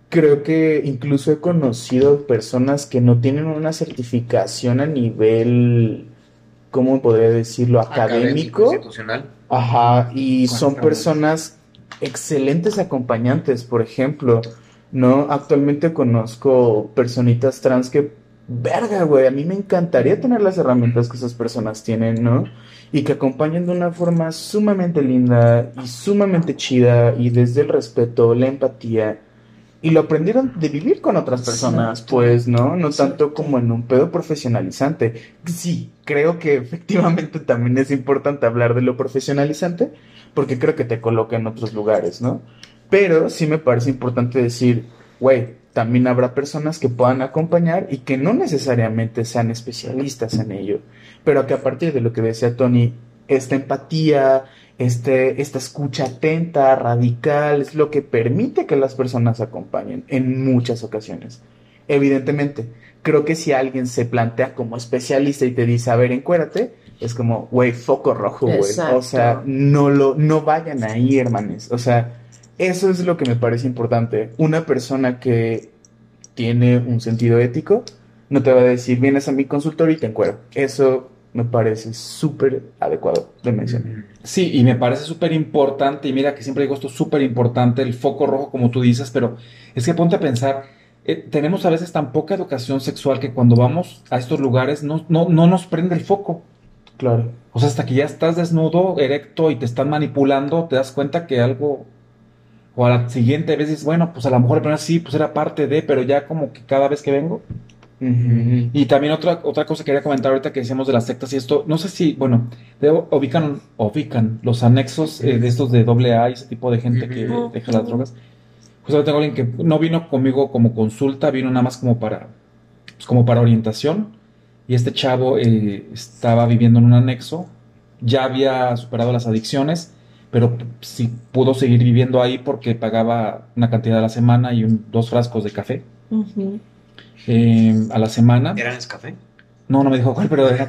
D: creo que incluso he conocido personas que no tienen una certificación a nivel, ¿cómo podría decirlo? Académico.
B: institucional.
D: Ajá, y son personas excelentes acompañantes, por ejemplo, ¿no? Actualmente conozco personitas trans que, verga, güey, a mí me encantaría tener las herramientas que esas personas tienen, ¿no? Y que acompañan de una forma sumamente linda y sumamente chida y desde el respeto, la empatía y lo aprendieron de vivir con otras personas, pues, ¿no? No tanto como en un pedo profesionalizante. Sí, creo que efectivamente también es importante hablar de lo profesionalizante, porque creo que te coloca en otros lugares, ¿no? Pero sí me parece importante decir, güey, también habrá personas que puedan acompañar y que no necesariamente sean especialistas en ello, pero que a partir de lo que decía Tony, esta empatía, este, esta escucha atenta, radical, es lo que permite que las personas acompañen en muchas ocasiones. Evidentemente, creo que si alguien se plantea como especialista y te dice, a ver, encuérate, es como, güey, foco rojo, güey. O sea, no lo, no vayan ahí, hermanes. O sea, eso es lo que me parece importante. Una persona que tiene un sentido ético no te va a decir, vienes a mi consultorio y te encuero. Eso me parece súper adecuado de mencionar.
E: Sí, y me parece súper importante, y mira que siempre digo esto súper importante, el foco rojo, como tú dices, pero es que ponte a pensar, eh, tenemos a veces tan poca educación sexual que cuando vamos a estos lugares no, no, no nos prende el foco.
D: Claro.
E: O sea, hasta que ya estás desnudo, erecto y te están manipulando, te das cuenta que algo. O a la siguiente vez dices, bueno, pues a lo mejor la primera sí, pues era parte de, pero ya como que cada vez que vengo. Y también otra, otra cosa que quería comentar ahorita que decíamos de las sectas y esto, no sé si, bueno, de- ubican, ubican los anexos eh, de estos de doble A y ese tipo de gente que deja las drogas. Justamente tengo alguien que no vino conmigo como consulta, vino nada más como para, pues, como para orientación. Y este chavo eh, estaba viviendo en un anexo, ya había superado las adicciones, pero sí pudo seguir viviendo ahí porque pagaba una cantidad a la semana y un- dos frascos de café
C: Ujú.
E: eh, a la semana.
B: ¿Era Nescafé?
E: No, no me dijo cuál, pero era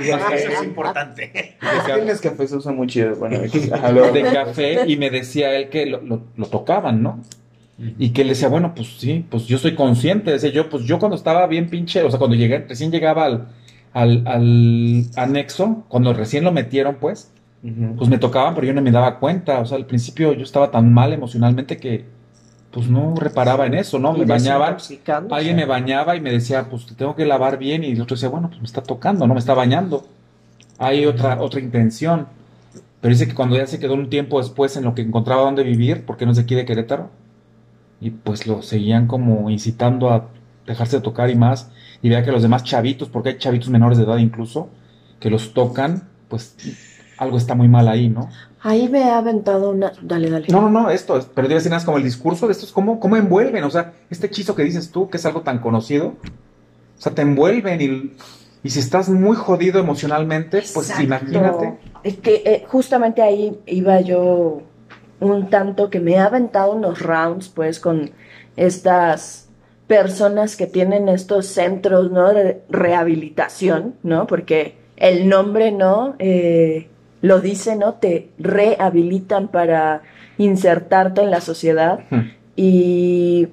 B: Eso es importante.
D: Es que el Nescafé se usa muy chido. Bueno,
E: de café y me decía él que lo, lo- lo tocaban, ¿no? Y que él decía, bueno, pues sí, pues yo soy consciente, decía yo, pues yo cuando estaba bien pinche, o sea, cuando llegué, recién llegaba al, al, al anexo, cuando recién lo metieron, pues, pues me tocaban, pero yo no me daba cuenta, o sea, al principio yo estaba tan mal emocionalmente que, pues no reparaba en eso, ¿no? Me bañaban, alguien me bañaba y me decía, pues te tengo que lavar bien, y el otro decía, bueno, pues me está tocando, no me está bañando. Hay otra, otra intención. Pero dice que cuando ya se quedó un tiempo después en lo que encontraba dónde vivir, porque no es de aquí de Querétaro, y pues lo seguían como incitando a dejarse tocar y más, y vea que los demás chavitos, porque hay chavitos menores de edad incluso, que los tocan, pues algo está muy mal ahí, ¿no?
C: Ahí me ha aventado una. Dale, dale.
E: No, no, no, esto, es- pero debe ser más como el discurso de estos, ¿cómo, cómo envuelven? O sea, este hechizo que dices tú, que es algo tan conocido, o sea, te envuelven y, y si estás muy jodido emocionalmente, pues
C: Exacto.
E: imagínate.
C: Es que eh, justamente ahí iba yo un tanto que me ha aventado unos rounds, pues, con estas personas que tienen estos centros, ¿no? De rehabilitación, ¿no? Porque el nombre, ¿no? Eh, lo dice, ¿no? Te rehabilitan para insertarte en la sociedad.
E: Ujú.
C: Y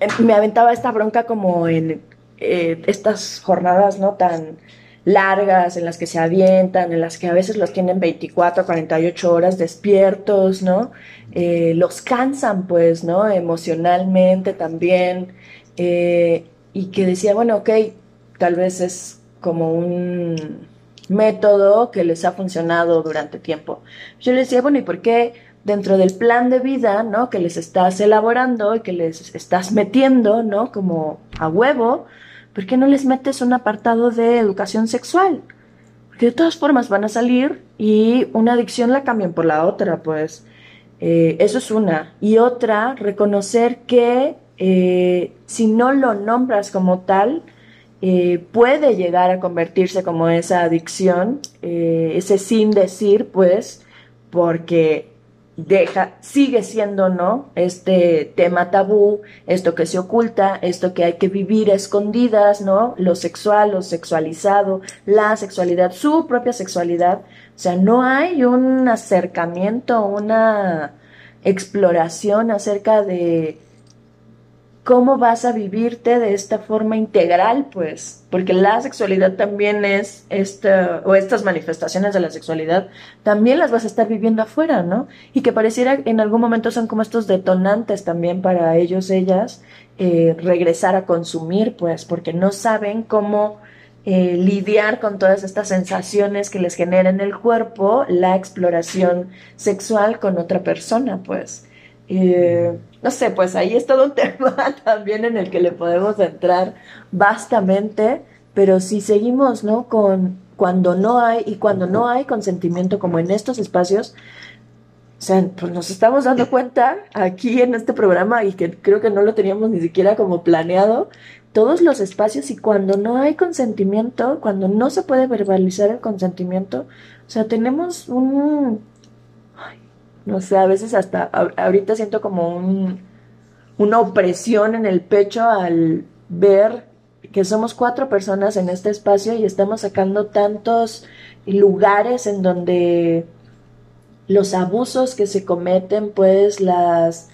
C: eh, me aventaba esta bronca como en eh, estas jornadas no tan largas en las que se avientan, en las que a veces los tienen 24, 48 horas despiertos, ¿no? Eh, los cansan, pues, ¿no? Emocionalmente también. eh, y que decía, bueno, ok, tal vez es como un método que les ha funcionado durante tiempo. Yo le decía, bueno, ¿y por qué dentro del plan de vida, ¿no? Que les estás elaborando y que les estás metiendo, ¿no? Como a huevo, ¿por qué no les metes un apartado de educación sexual? Porque de todas formas van a salir y una adicción la cambian por la otra, pues. Eh, eso es una. Y otra, reconocer que eh, si no lo nombras como tal, eh, puede llegar a convertirse como esa adicción, ese sin decir, pues, porque deja, sigue siendo, ¿no? Este tema tabú, esto que se oculta, esto que hay que vivir escondidas, ¿no? Lo sexual, lo sexualizado, la sexualidad, su propia sexualidad. O sea, no hay un acercamiento, una exploración acerca de cómo vas a vivirte de esta forma integral, pues, porque la sexualidad también es esta, o estas manifestaciones de la sexualidad, también las vas a estar viviendo afuera, ¿no? Y que pareciera en algún momento son como estos detonantes también para ellos, ellas, eh, regresar a consumir, pues, porque no saben cómo eh, lidiar con todas estas sensaciones que les genera en el cuerpo la exploración sexual con otra persona, pues. Eh, no sé, pues ahí es todo un tema también en el que le podemos entrar vastamente, pero si seguimos, ¿no? Con cuando no hay y cuando no hay consentimiento como en estos espacios, o sea, pues nos estamos dando cuenta aquí en este programa y que creo que no lo teníamos ni siquiera como planeado, todos los espacios y cuando no hay consentimiento, cuando no se puede verbalizar el consentimiento, o sea, tenemos un, no sé, a veces hasta ahorita siento como un, una opresión en el pecho al ver que somos cuatro personas en este espacio y estamos sacando tantos lugares en donde los abusos que se cometen, pues las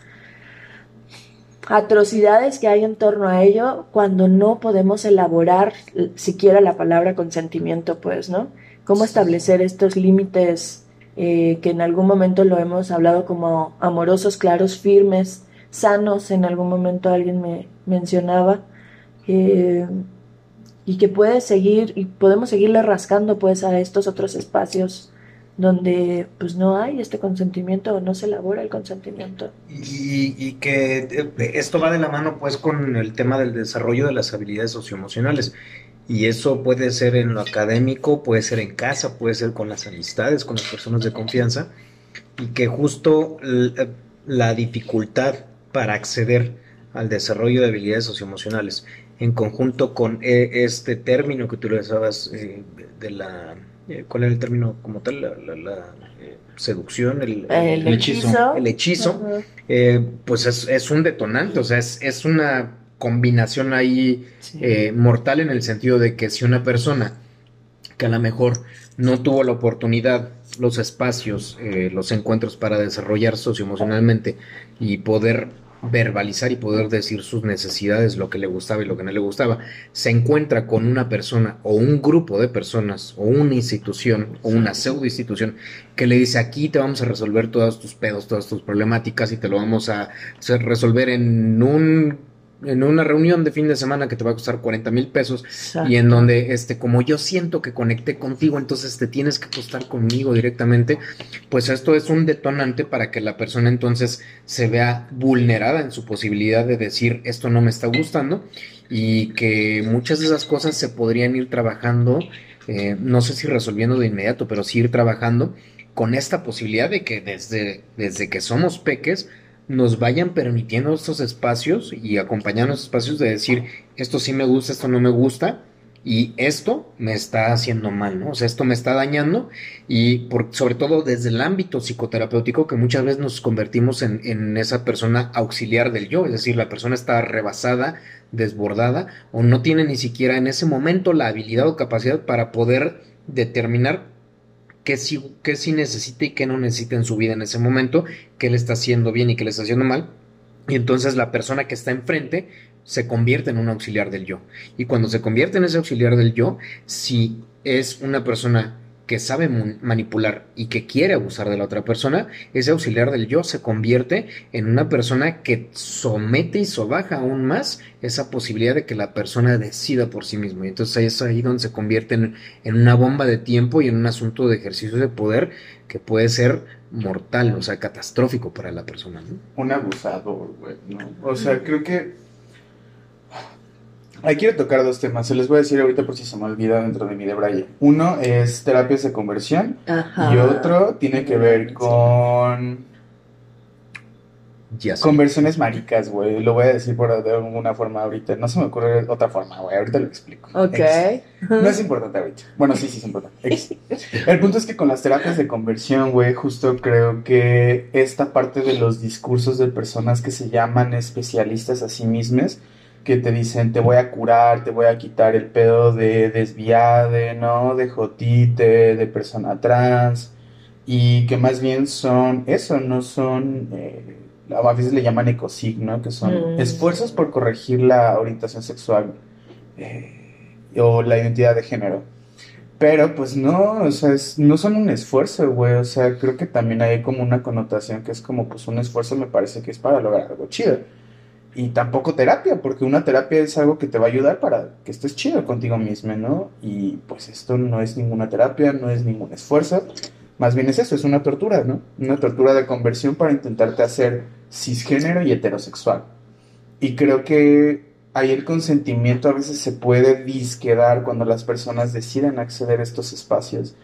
C: atrocidades que hay en torno a ello cuando no podemos elaborar siquiera la palabra consentimiento, pues, ¿no? ¿Cómo establecer estos límites eh, que en algún momento lo hemos hablado como amorosos, claros, firmes, sanos, en algún momento alguien me mencionaba, eh, y que puede seguir, y podemos seguirle rascando pues a estos otros espacios donde pues no hay este consentimiento o no se elabora el consentimiento.
B: Y, y, que eh, esto va de la mano pues con el tema del desarrollo de las habilidades socioemocionales. Y eso puede ser en lo académico, puede ser en casa, puede ser con las amistades, con las personas de confianza. Y que justo la dificultad para acceder al desarrollo de habilidades socioemocionales en conjunto con eh, este término que tú utilizabas eh, de la eh, ¿cuál era el término como tal? La, eh, seducción, el,
C: hechizo.
B: El hechizo, eh, pues es, un detonante, o sea, es, una combinación ahí mortal en el sentido de que si una persona que a lo mejor no tuvo la oportunidad, los espacios, los encuentros para desarrollar socioemocionalmente y poder verbalizar y poder decir sus necesidades, lo que le gustaba y lo que no le gustaba, se encuentra con una persona o un grupo de personas o una institución o una pseudo institución que le dice aquí te vamos a resolver todos tus pedos, todas tus problemáticas y te lo vamos a resolver en un en una reunión de fin de semana que te va a costar 40 mil pesos y en donde, este, como yo siento que conecté contigo, entonces te tienes que acostar conmigo directamente, pues esto es un detonante para que la persona entonces se vea vulnerada en su posibilidad de decir esto no me está gustando y que muchas de esas cosas se podrían ir trabajando, eh, no sé si resolviendo de inmediato, pero sí ir trabajando con esta posibilidad de que desde, desde que somos peques, nos vayan permitiendo estos espacios y acompañando estos espacios de decir, esto sí me gusta, esto no me gusta, y esto me está haciendo mal, ¿no? O sea, esto me está dañando y sobre todo desde el ámbito psicoterapéutico que muchas veces nos convertimos en, en, esa persona auxiliar del yo, es decir, la persona está rebasada, desbordada o no tiene ni siquiera en ese momento la habilidad o capacidad para poder determinar qué sí, necesita y qué no necesita en su vida en ese momento, qué le está haciendo bien y qué le está haciendo mal. Y entonces la persona que está enfrente se convierte en un auxiliar del yo. Y cuando se convierte en ese auxiliar del yo, si es una persona que sabe manipular y que quiere abusar de la otra persona, ese auxiliar del yo se convierte en una persona que somete y sobaja aún más esa posibilidad de que la persona decida por sí mismo. Y entonces es ahí donde se convierte en, una bomba de tiempo y en un asunto de ejercicio de poder que puede ser mortal, o sea, catastrófico para la persona.
D: Un abusador, güey, ¿no? O sea, creo que Ahí quiero tocar dos temas. Se les voy a decir ahorita por si se me olvida dentro de mi de Braille. Uno es terapias de conversión y otro tiene que ver con conversiones maricas, güey. Lo voy a decir por de alguna forma ahorita. No se me ocurre otra forma, güey. Ahorita lo explico.
C: Ok.
D: No es importante ahorita. Bueno, sí, sí es importante. El punto es que con las terapias de conversión, güey, justo creo que esta parte de los discursos de personas que se llaman especialistas a sí mismas que te dicen te voy a curar, te voy a quitar el pedo de desviade, ¿no? De jotite, de persona trans, y que más bien son eso, no son, eh, a veces le llaman ecosigno, que son mm. esfuerzos por corregir la orientación sexual eh, o la identidad de género. Pero pues no, o sea, no son un esfuerzo, güey, o sea, creo que también hay como una connotación que es como pues un esfuerzo me parece que es para lograr algo chido y tampoco terapia, porque una terapia es algo que te va a ayudar para que estés chido contigo mismo, ¿no? Y pues esto no es ninguna terapia, no es ningún esfuerzo, más bien es eso, es una tortura, ¿no? Una tortura de conversión para intentarte hacer cisgénero y heterosexual. Y creo que ahí el consentimiento a veces se puede disquedar cuando las personas deciden acceder a estos espacios,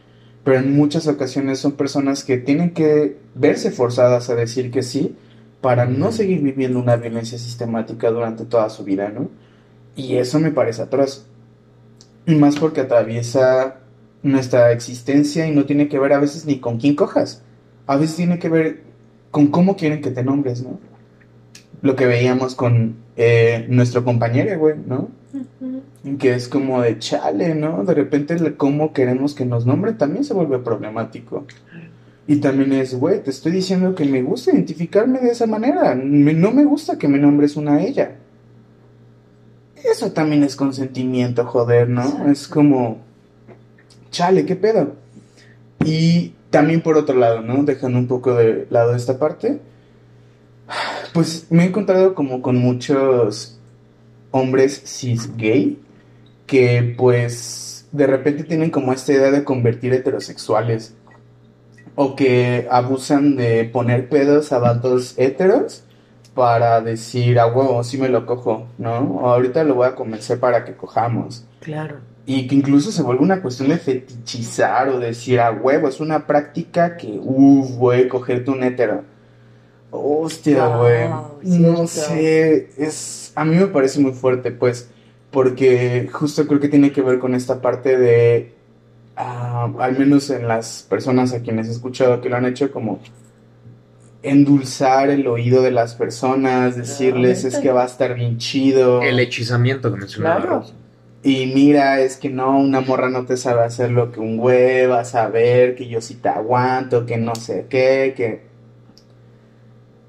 D: pero en muchas ocasiones son personas que tienen que verse forzadas a decir que sí, para no seguir viviendo una violencia sistemática durante toda su vida, ¿no? Y eso me parece atroz. Y más porque atraviesa nuestra existencia y no tiene que ver a veces ni con quién cojas. A veces tiene que ver con cómo quieren que te nombres, ¿no? lo que veíamos con eh, nuestro compañero, güey, ¿no? Que es como de chale, ¿no? De repente cómo queremos que nos nombre también se vuelve problemático. Y también es, güey, te estoy diciendo que me gusta identificarme de esa manera. Me- no me gusta que me nombres una ella. Eso también es consentimiento, joder, ¿no? Es como, chale, ¿qué pedo? Y también por otro lado, ¿no? Dejando un poco de lado esta parte, pues me he encontrado como con muchos hombres cis gay que pues de repente tienen como esta idea de convertir heterosexuales o que abusan de poner pedos a vatos heteros para decir, a huevo, sí me lo cojo, ¿no? O ahorita lo voy a convencer para que cojamos.
C: Claro.
D: Y que incluso se vuelve una cuestión de fetichizar o decir, a huevo, es una práctica que, uff, güey, cogerte un hétero. Hostia,
C: Wow,
D: güey. no
C: cierto.
D: sé, es, a mí me parece muy fuerte, pues, porque justo creo que tiene que ver con esta parte de, ah, al menos en las personas a quienes he escuchado que lo han hecho, como endulzar el oído de las personas, decirles, es que va a estar bien chido.
B: El hechizamiento que mencionaba
C: Claro.
D: Y mira, es que no, una morra no te sabe hacer lo que un güey va a saber, que yo sí te aguanto, que no sé qué, que...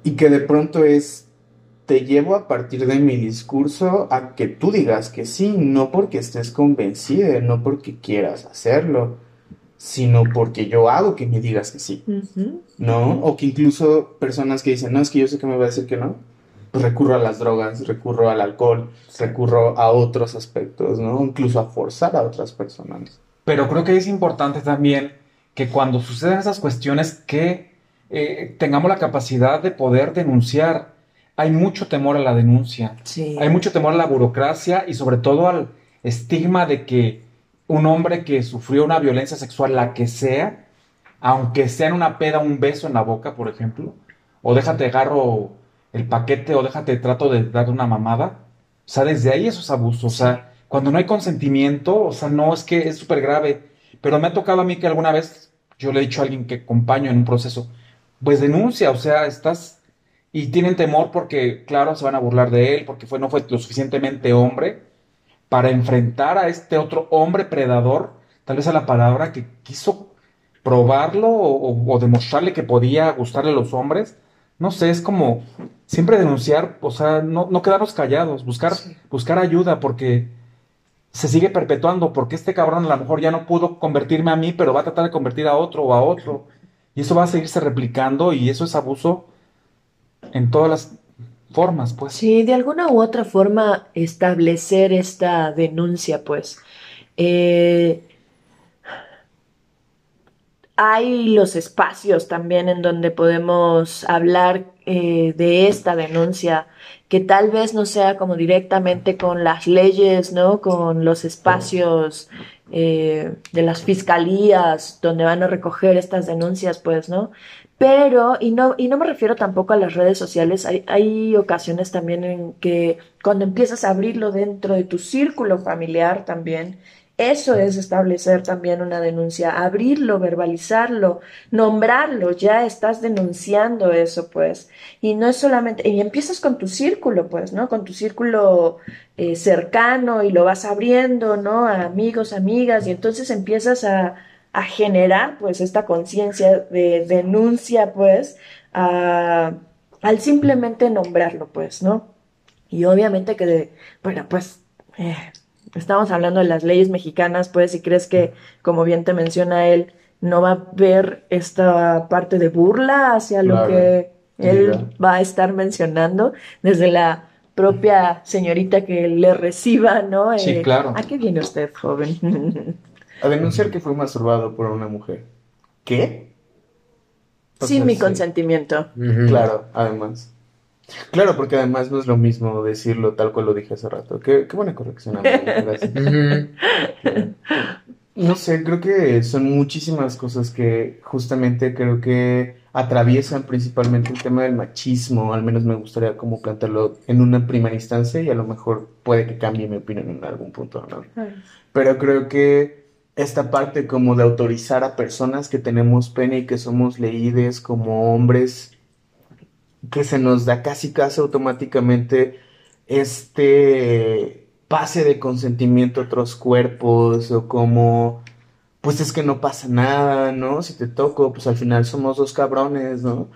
D: Y que de pronto es, te llevo a partir de mi discurso a que tú digas que sí, no porque estés convencida, no porque quieras hacerlo, sino porque yo hago que me digas que sí. ¿no? O que incluso personas que dicen, no, es que yo sé que me va a decir que no, pues recurro a las drogas, recurro al alcohol, recurro a otros aspectos, ¿no? Incluso a forzar a otras personas.
E: Pero creo que es importante también que cuando suceden esas cuestiones que eh, tengamos la capacidad de poder denunciar. Hay mucho temor a la denuncia,
C: Sí.
E: hay mucho temor a la burocracia y sobre todo al estigma de que un hombre que sufrió una violencia sexual, la que sea, aunque sea en una peda, un beso en la boca, por ejemplo, o déjate agarro el paquete o déjate trato de dar una mamada, o sea, desde ahí eso es abuso, o sea, cuando no hay consentimiento, o sea, no es que es súper grave, pero me ha tocado a mí que alguna vez yo le he dicho a alguien que acompaño en un proceso, pues denuncia, o sea, estás y tienen temor porque, claro, se van a burlar de él, porque fue, no fue lo suficientemente hombre para enfrentar a este otro hombre predador, tal vez a la palabra que quiso probarlo o, o demostrarle que podía gustarle a los hombres. No sé, es como siempre denunciar, o sea, no, no quedarnos callados, buscar, buscar ayuda, porque se sigue perpetuando, porque este cabrón a lo mejor ya no pudo convertirme a mí, pero va a tratar de convertir a otro o a otro. Y eso va a seguirse replicando y eso es abuso en todas las formas, pues.
C: Sí, de alguna u otra forma establecer esta denuncia, pues. Eh, hay los espacios también en donde podemos hablar eh, de esta denuncia, que tal vez no sea como directamente con las leyes, ¿no? Con los espacios eh, de las fiscalías donde van a recoger estas denuncias, pues, ¿no? Pero, y no, y no me refiero tampoco a las redes sociales, hay, hay ocasiones también en que cuando empiezas a abrirlo dentro de tu círculo familiar también, eso es establecer también una denuncia, abrirlo, verbalizarlo, nombrarlo, ya estás denunciando eso, pues. Y no es solamente, y empiezas con tu círculo, pues, ¿no? Con tu círculo eh, cercano y lo vas abriendo, ¿no? A amigos, amigas, y entonces empiezas a, a generar, pues, esta conciencia de denuncia, pues, a- al simplemente nombrarlo, pues, ¿no? Y obviamente que, de, bueno, pues, eh, estamos hablando de las leyes mexicanas, pues, si crees que, como bien te menciona él, no va a haber esta parte de burla hacia lo que él va a estar mencionando, desde la propia señorita que le reciba, ¿no?
E: Sí,
C: Eh,
E: claro.
C: ¿A qué viene usted, joven?
D: A denunciar que fue masturbado por una mujer. ¿Qué? O
C: Sin
D: sea,
C: mi
D: sí.
C: consentimiento.
D: Claro, además. Claro, porque además no es lo mismo decirlo tal cual lo dije hace rato. Qué, qué buena corrección, amigo, gracias.
B: Ujú.
D: No sé, creo que son muchísimas cosas que justamente creo que atraviesan principalmente el tema del machismo, al menos me gustaría como plantearlo en una primera instancia y a lo mejor puede que cambie mi opinión en algún punto, ¿no? Pero creo que esta parte como de autorizar a personas que tenemos pene y que somos leídes como hombres que se nos da casi casi automáticamente este pase de consentimiento a otros cuerpos o como pues es que no pasa nada, ¿no? Si te toco, pues al final somos dos cabrones, ¿no?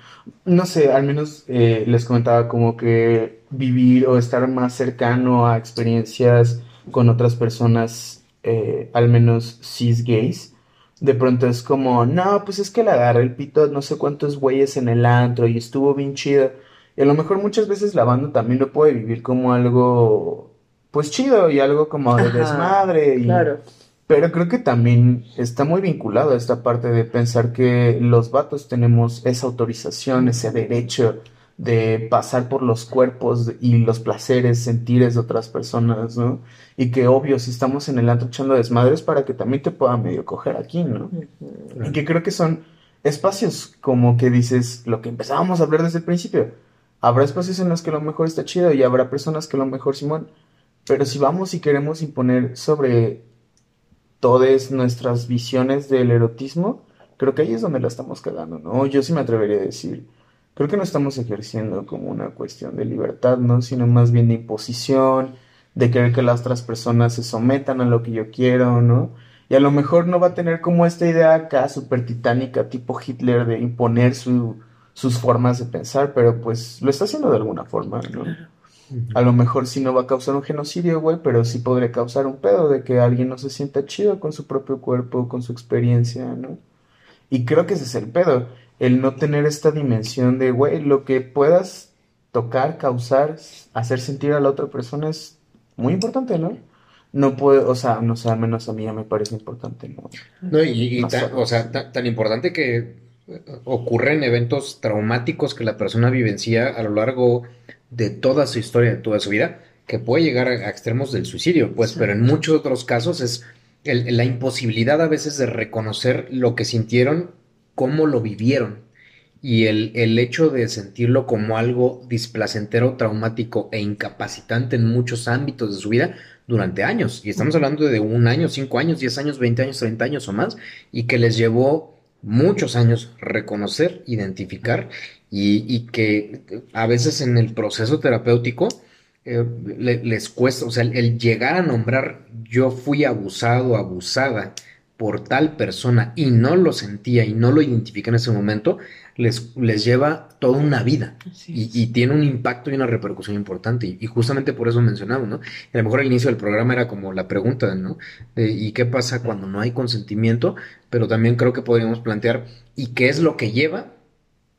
D: No sé, al menos eh, les comentaba como que vivir o estar más cercano a experiencias con otras personas, eh, al menos cis gays, de pronto es como, no, pues es que le agarré el pito no sé cuántos güeyes en el antro y estuvo bien chido. Y a lo mejor muchas veces la banda también lo puede vivir como algo, pues chido y algo como de
C: Ajá,
D: desmadre. Y, pero creo que también está muy vinculado a esta parte de pensar que los vatos tenemos esa autorización, ese derecho de pasar por los cuerpos y los placeres, sentires de otras personas, ¿no? Y que obvio, si estamos en el antro echando desmadres para que también te pueda medio coger aquí, ¿no? Y que creo que son espacios como que dices lo que empezábamos a hablar desde el principio. Habrá espacios en los que lo mejor está chido y habrá personas que lo mejor Simón. Pero si vamos y queremos imponer sobre todas nuestras visiones del erotismo, creo que ahí es donde la estamos cagando, ¿no? Yo sí me atrevería a decir, creo que no estamos ejerciendo como una cuestión de libertad, ¿no? Sino más bien de imposición, de querer que las otras personas se sometan a lo que yo quiero, ¿no? Y a lo mejor no va a tener como esta idea acá súper titánica, tipo Hitler, de imponer su, sus formas de pensar, pero pues lo está haciendo de alguna forma, ¿no? A lo mejor sí no va a causar un genocidio, güey, pero sí podría causar un pedo de que alguien no se sienta chido con su propio cuerpo, con su experiencia, ¿no? Y creo que ese es el pedo, el no tener esta dimensión de, güey, lo que puedas tocar, causar, hacer sentir a la otra persona es muy importante, ¿no? No puedo, o sea, no sé, al menos a mí ya me parece importante, ¿no?
B: No, y, tan- o sea, ta- tan importante que eh, ocurren eventos traumáticos que la persona vivencia a lo largo de toda su historia, de toda su vida, que puede llegar a, a extremos del suicidio, pues, pero en muchos otros casos es el- la imposibilidad a veces de reconocer lo que sintieron, cómo lo vivieron, y el, el hecho de sentirlo como algo displacentero, traumático e incapacitante en muchos ámbitos de su vida durante años. Y estamos hablando de un año, cinco años, diez años, veinte años, treinta años o más, y que les llevó muchos años reconocer, identificar, y, y que a veces en el proceso terapéutico eh, le- les cuesta, o sea, el, el llegar a nombrar yo fui abusado, abusada por tal persona y no lo sentía y no lo identifica en ese momento, les, les lleva toda una vida y, y tiene un impacto y una repercusión importante. Y, y justamente por eso mencionamos, ¿no? A lo mejor al inicio del programa era como la pregunta, ¿no? De, ¿y qué pasa cuando no hay consentimiento? Pero también creo que podríamos plantear, ¿y qué es lo que lleva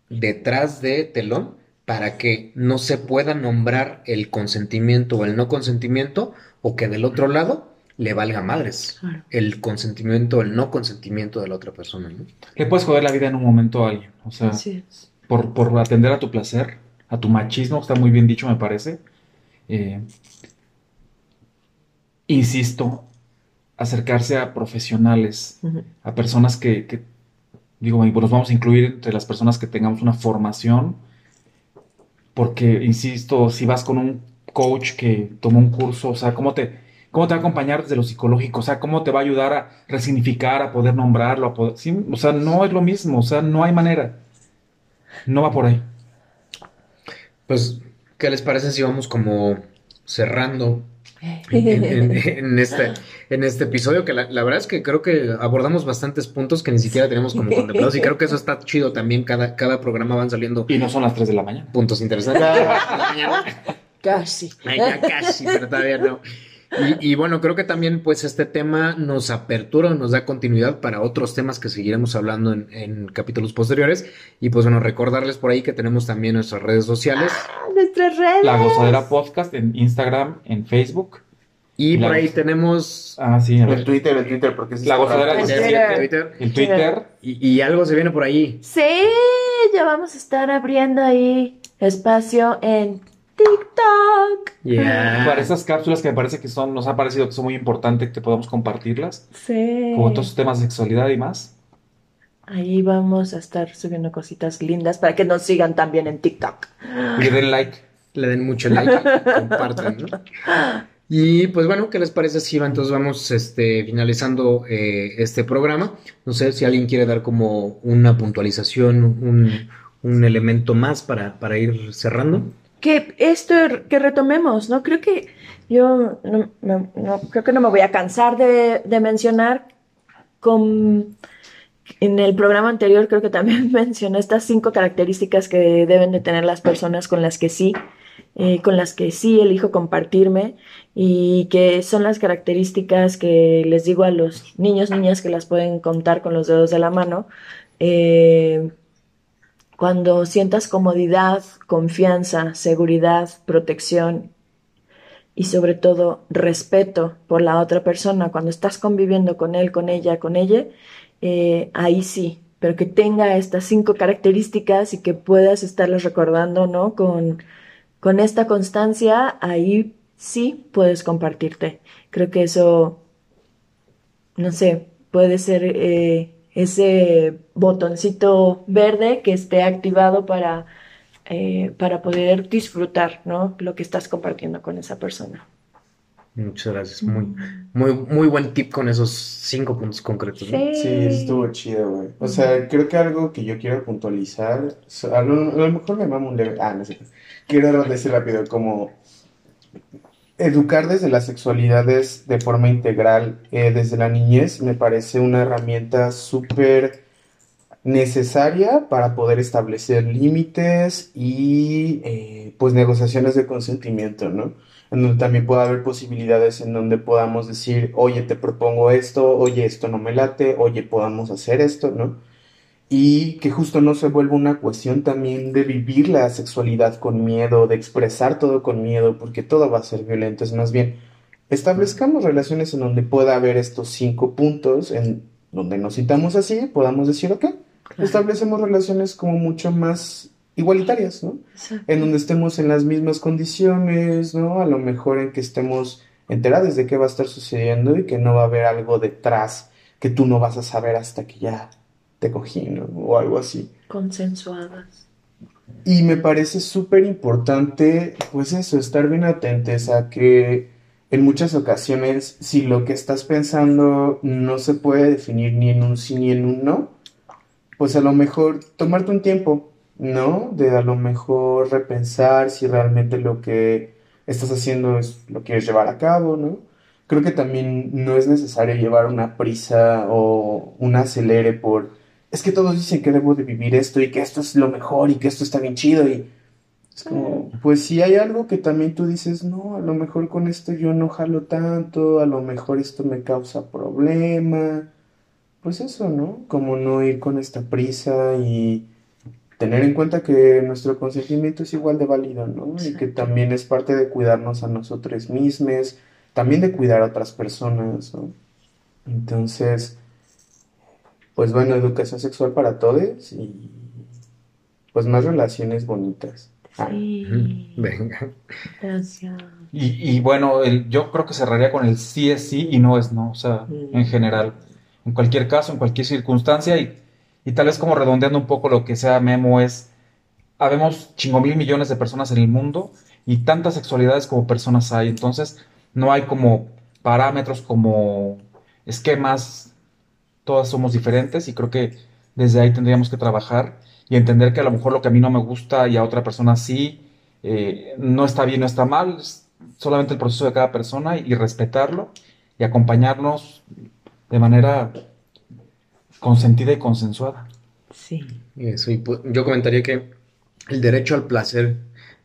B: detrás de telón para que no se pueda nombrar el consentimiento o el no consentimiento o que del otro lado le valga madres
C: Claro.
B: el consentimiento o el no consentimiento de la otra persona, ¿no?
E: Le puedes joder la vida en un momento a alguien. O sea,
C: Así es.
E: por, por atender a tu placer, a tu machismo, está muy bien dicho, me parece. Eh, insisto, acercarse a profesionales, a personas que, que, digo, y nos vamos a incluir entre las personas que tengamos una formación, porque, insisto, si vas con un coach que tomó un curso, o sea, ¿cómo te, cómo te va a acompañar desde lo psicológico? O sea, ¿cómo te va a ayudar a resignificar, a poder nombrarlo, a poder, sí, o sea, no es lo mismo, o sea, no hay manera. No va por ahí.
B: Pues, ¿qué les parece si vamos como cerrando en, en- en este, en este episodio? Que la, la verdad es que creo que abordamos bastantes puntos que ni siquiera tenemos como contemplados y creo que eso está chido también. Cada, cada programa van saliendo
E: Y no son las 3 de la mañana.
B: puntos interesantes.
C: Casi.
B: Ay, ya casi, pero todavía no. Y, y bueno, creo que también pues este tema nos apertura, nos da continuidad para otros temas que seguiremos hablando en, en capítulos posteriores. Y pues bueno, recordarles por ahí que tenemos también nuestras redes sociales.
C: Nuestras redes.
E: La Gozadera Podcast en Instagram, en Facebook.
B: Y
E: La
B: por ahí
E: goza-
B: tenemos
E: Ah, sí,
D: El. Twitter, el Twitter, porque ese
E: La gozadera del
C: Twitter.
B: Twitter.
E: El Twitter.
B: Y, y algo se viene por ahí.
C: Sí, ya vamos a estar abriendo ahí espacio en TikTok.
B: Yeah.
E: Para esas cápsulas que me parece que son, nos ha parecido que son muy importantes que podamos compartirlas,
C: Sí.
E: como otros temas de sexualidad y más.
C: Ahí vamos a estar subiendo cositas lindas para que nos sigan también en TikTok.
E: Y den like.
B: Le den mucho like, compartan, ¿no? Y pues bueno, ¿qué les parece si? Entonces vamos este, finalizando eh, este programa. No sé si alguien quiere dar como una puntualización, un, un elemento más para, para ir cerrando.
C: Que esto, que retomemos, ¿no? Creo que yo no, creo que no me voy a cansar de, de mencionar con, en el programa anterior creo que también mencioné estas cinco características que deben de tener las personas con las que sí, eh, con las que sí elijo compartirme y que son las características que les digo a los niños, niñas que las pueden contar con los dedos de la mano. eh, cuando sientas comodidad, confianza, seguridad, protección y sobre todo respeto por la otra persona, cuando estás conviviendo con él, con ella, con ella, eh, ahí sí, pero que tenga estas cinco características y que puedas estarlas recordando, ¿no? Con, con esta constancia, ahí sí puedes compartirte. Creo que eso, no sé, puede ser eh, ese botoncito verde que esté activado para, eh, para poder disfrutar, ¿no? Lo que estás compartiendo con esa persona.
B: Muchas gracias. Muy, muy, muy buen tip con esos cinco puntos concretos. ¿no?
C: Sí.
D: Sí, estuvo chido, güey. O sea, creo que algo que yo quiero puntualizar, so- a lo, a lo mejor me mamo un leve. Ah, no sé. Quiero decir rápido, como educar desde las sexualidades de forma integral eh, desde la niñez me parece una herramienta súper necesaria para poder establecer límites y eh, pues negociaciones de consentimiento, ¿no? En donde también puede haber posibilidades en donde podamos decir, oye, te propongo esto, oye, esto no me late, oye, podamos hacer esto, ¿no? Y que justo no se vuelva una cuestión también de vivir la sexualidad con miedo, de expresar todo con miedo, porque todo va a ser violento, es más bien, establezcamos relaciones en donde pueda haber estos cinco puntos, en donde nos sintamos así, podamos decir, ok, establecemos relaciones como mucho más igualitarias, ¿no? En donde estemos en las mismas condiciones, ¿no? A lo mejor en que estemos enterados de qué va a estar sucediendo y que no va a haber algo detrás que tú no vas a saber hasta que ya te cogí, ¿no? O algo así.
C: Consensuadas.
D: Y me parece súper importante, pues eso, estar bien atentos a que en muchas ocasiones, si lo que estás pensando no se puede definir ni en un sí ni en un no, pues a lo mejor tomarte un tiempo, ¿no? De a lo mejor repensar si realmente lo que estás haciendo es lo quieres llevar a cabo, ¿no? Creo que también no es necesario llevar una prisa o un acelere por es que todos dicen que debo de vivir esto y que esto es lo mejor y que esto está bien chido y es como, pues si hay algo que también tú dices, no, a lo mejor con esto yo no jalo tanto, a lo mejor esto me causa problema, pues eso, ¿no? Como no ir con esta prisa y tener en cuenta que nuestro consentimiento es igual de válido, ¿no? Y que también es parte de cuidarnos a nosotros mismos, también de cuidar a otras personas, ¿no? Entonces, pues bueno, educación sexual para todos y pues más relaciones bonitas. Ah,
C: Sí.
B: Venga.
C: Gracias.
E: Y, y bueno, el- yo creo que cerraría con el sí es sí y no es no, o sea,
C: Mm.
E: en general, en cualquier caso, en cualquier circunstancia y, y tal vez como redondeando un poco lo que sea Memo es, habemos chingo mil millones de personas en el mundo y tantas sexualidades como personas hay, entonces no hay como parámetros, como esquemas, todas somos diferentes y creo que desde ahí tendríamos que trabajar y entender que a lo mejor lo que a mí no me gusta y a otra persona sí, eh, no está bien, no está mal, es solamente el proceso de cada persona y, y respetarlo y acompañarnos de manera consentida y consensuada.
C: Sí.
B: Eso, y pu- yo comentaría que el derecho al placer,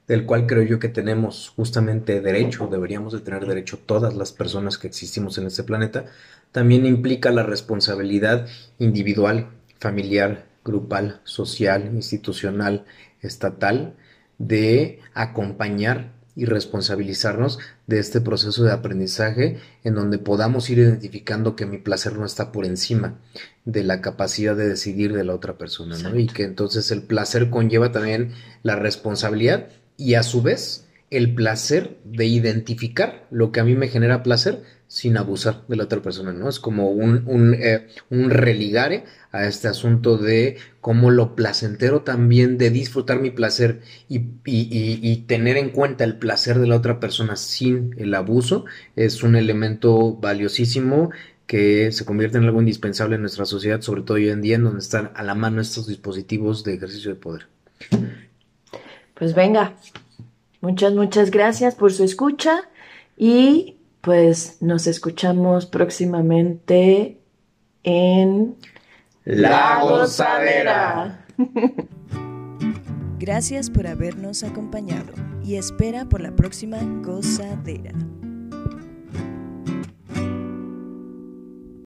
B: del cual creo yo que tenemos justamente derecho, deberíamos de tener derecho todas las personas que existimos en este planeta, también implica la responsabilidad individual, familiar, grupal, social, institucional, estatal, de acompañar y responsabilizarnos de este proceso de aprendizaje en donde podamos ir identificando que mi placer no está por encima de la capacidad de decidir de la otra persona, ¿no? Y que entonces el placer conlleva también la responsabilidad y a su vez el placer de identificar lo que a mí me genera placer sin abusar de la otra persona, ¿no? Es como un, un, eh, un religare a este asunto de cómo lo placentero también de disfrutar mi placer y, y- y- y tener en cuenta el placer de la otra persona sin el abuso es un elemento valiosísimo que se convierte en algo indispensable en nuestra sociedad, sobre todo hoy en día, en donde están a la mano estos dispositivos de ejercicio de poder.
C: Pues venga, muchas, muchas gracias por su escucha y pues nos escuchamos próximamente en
B: La Gozadera.
A: Gracias por habernos acompañado y espera por la próxima gozadera.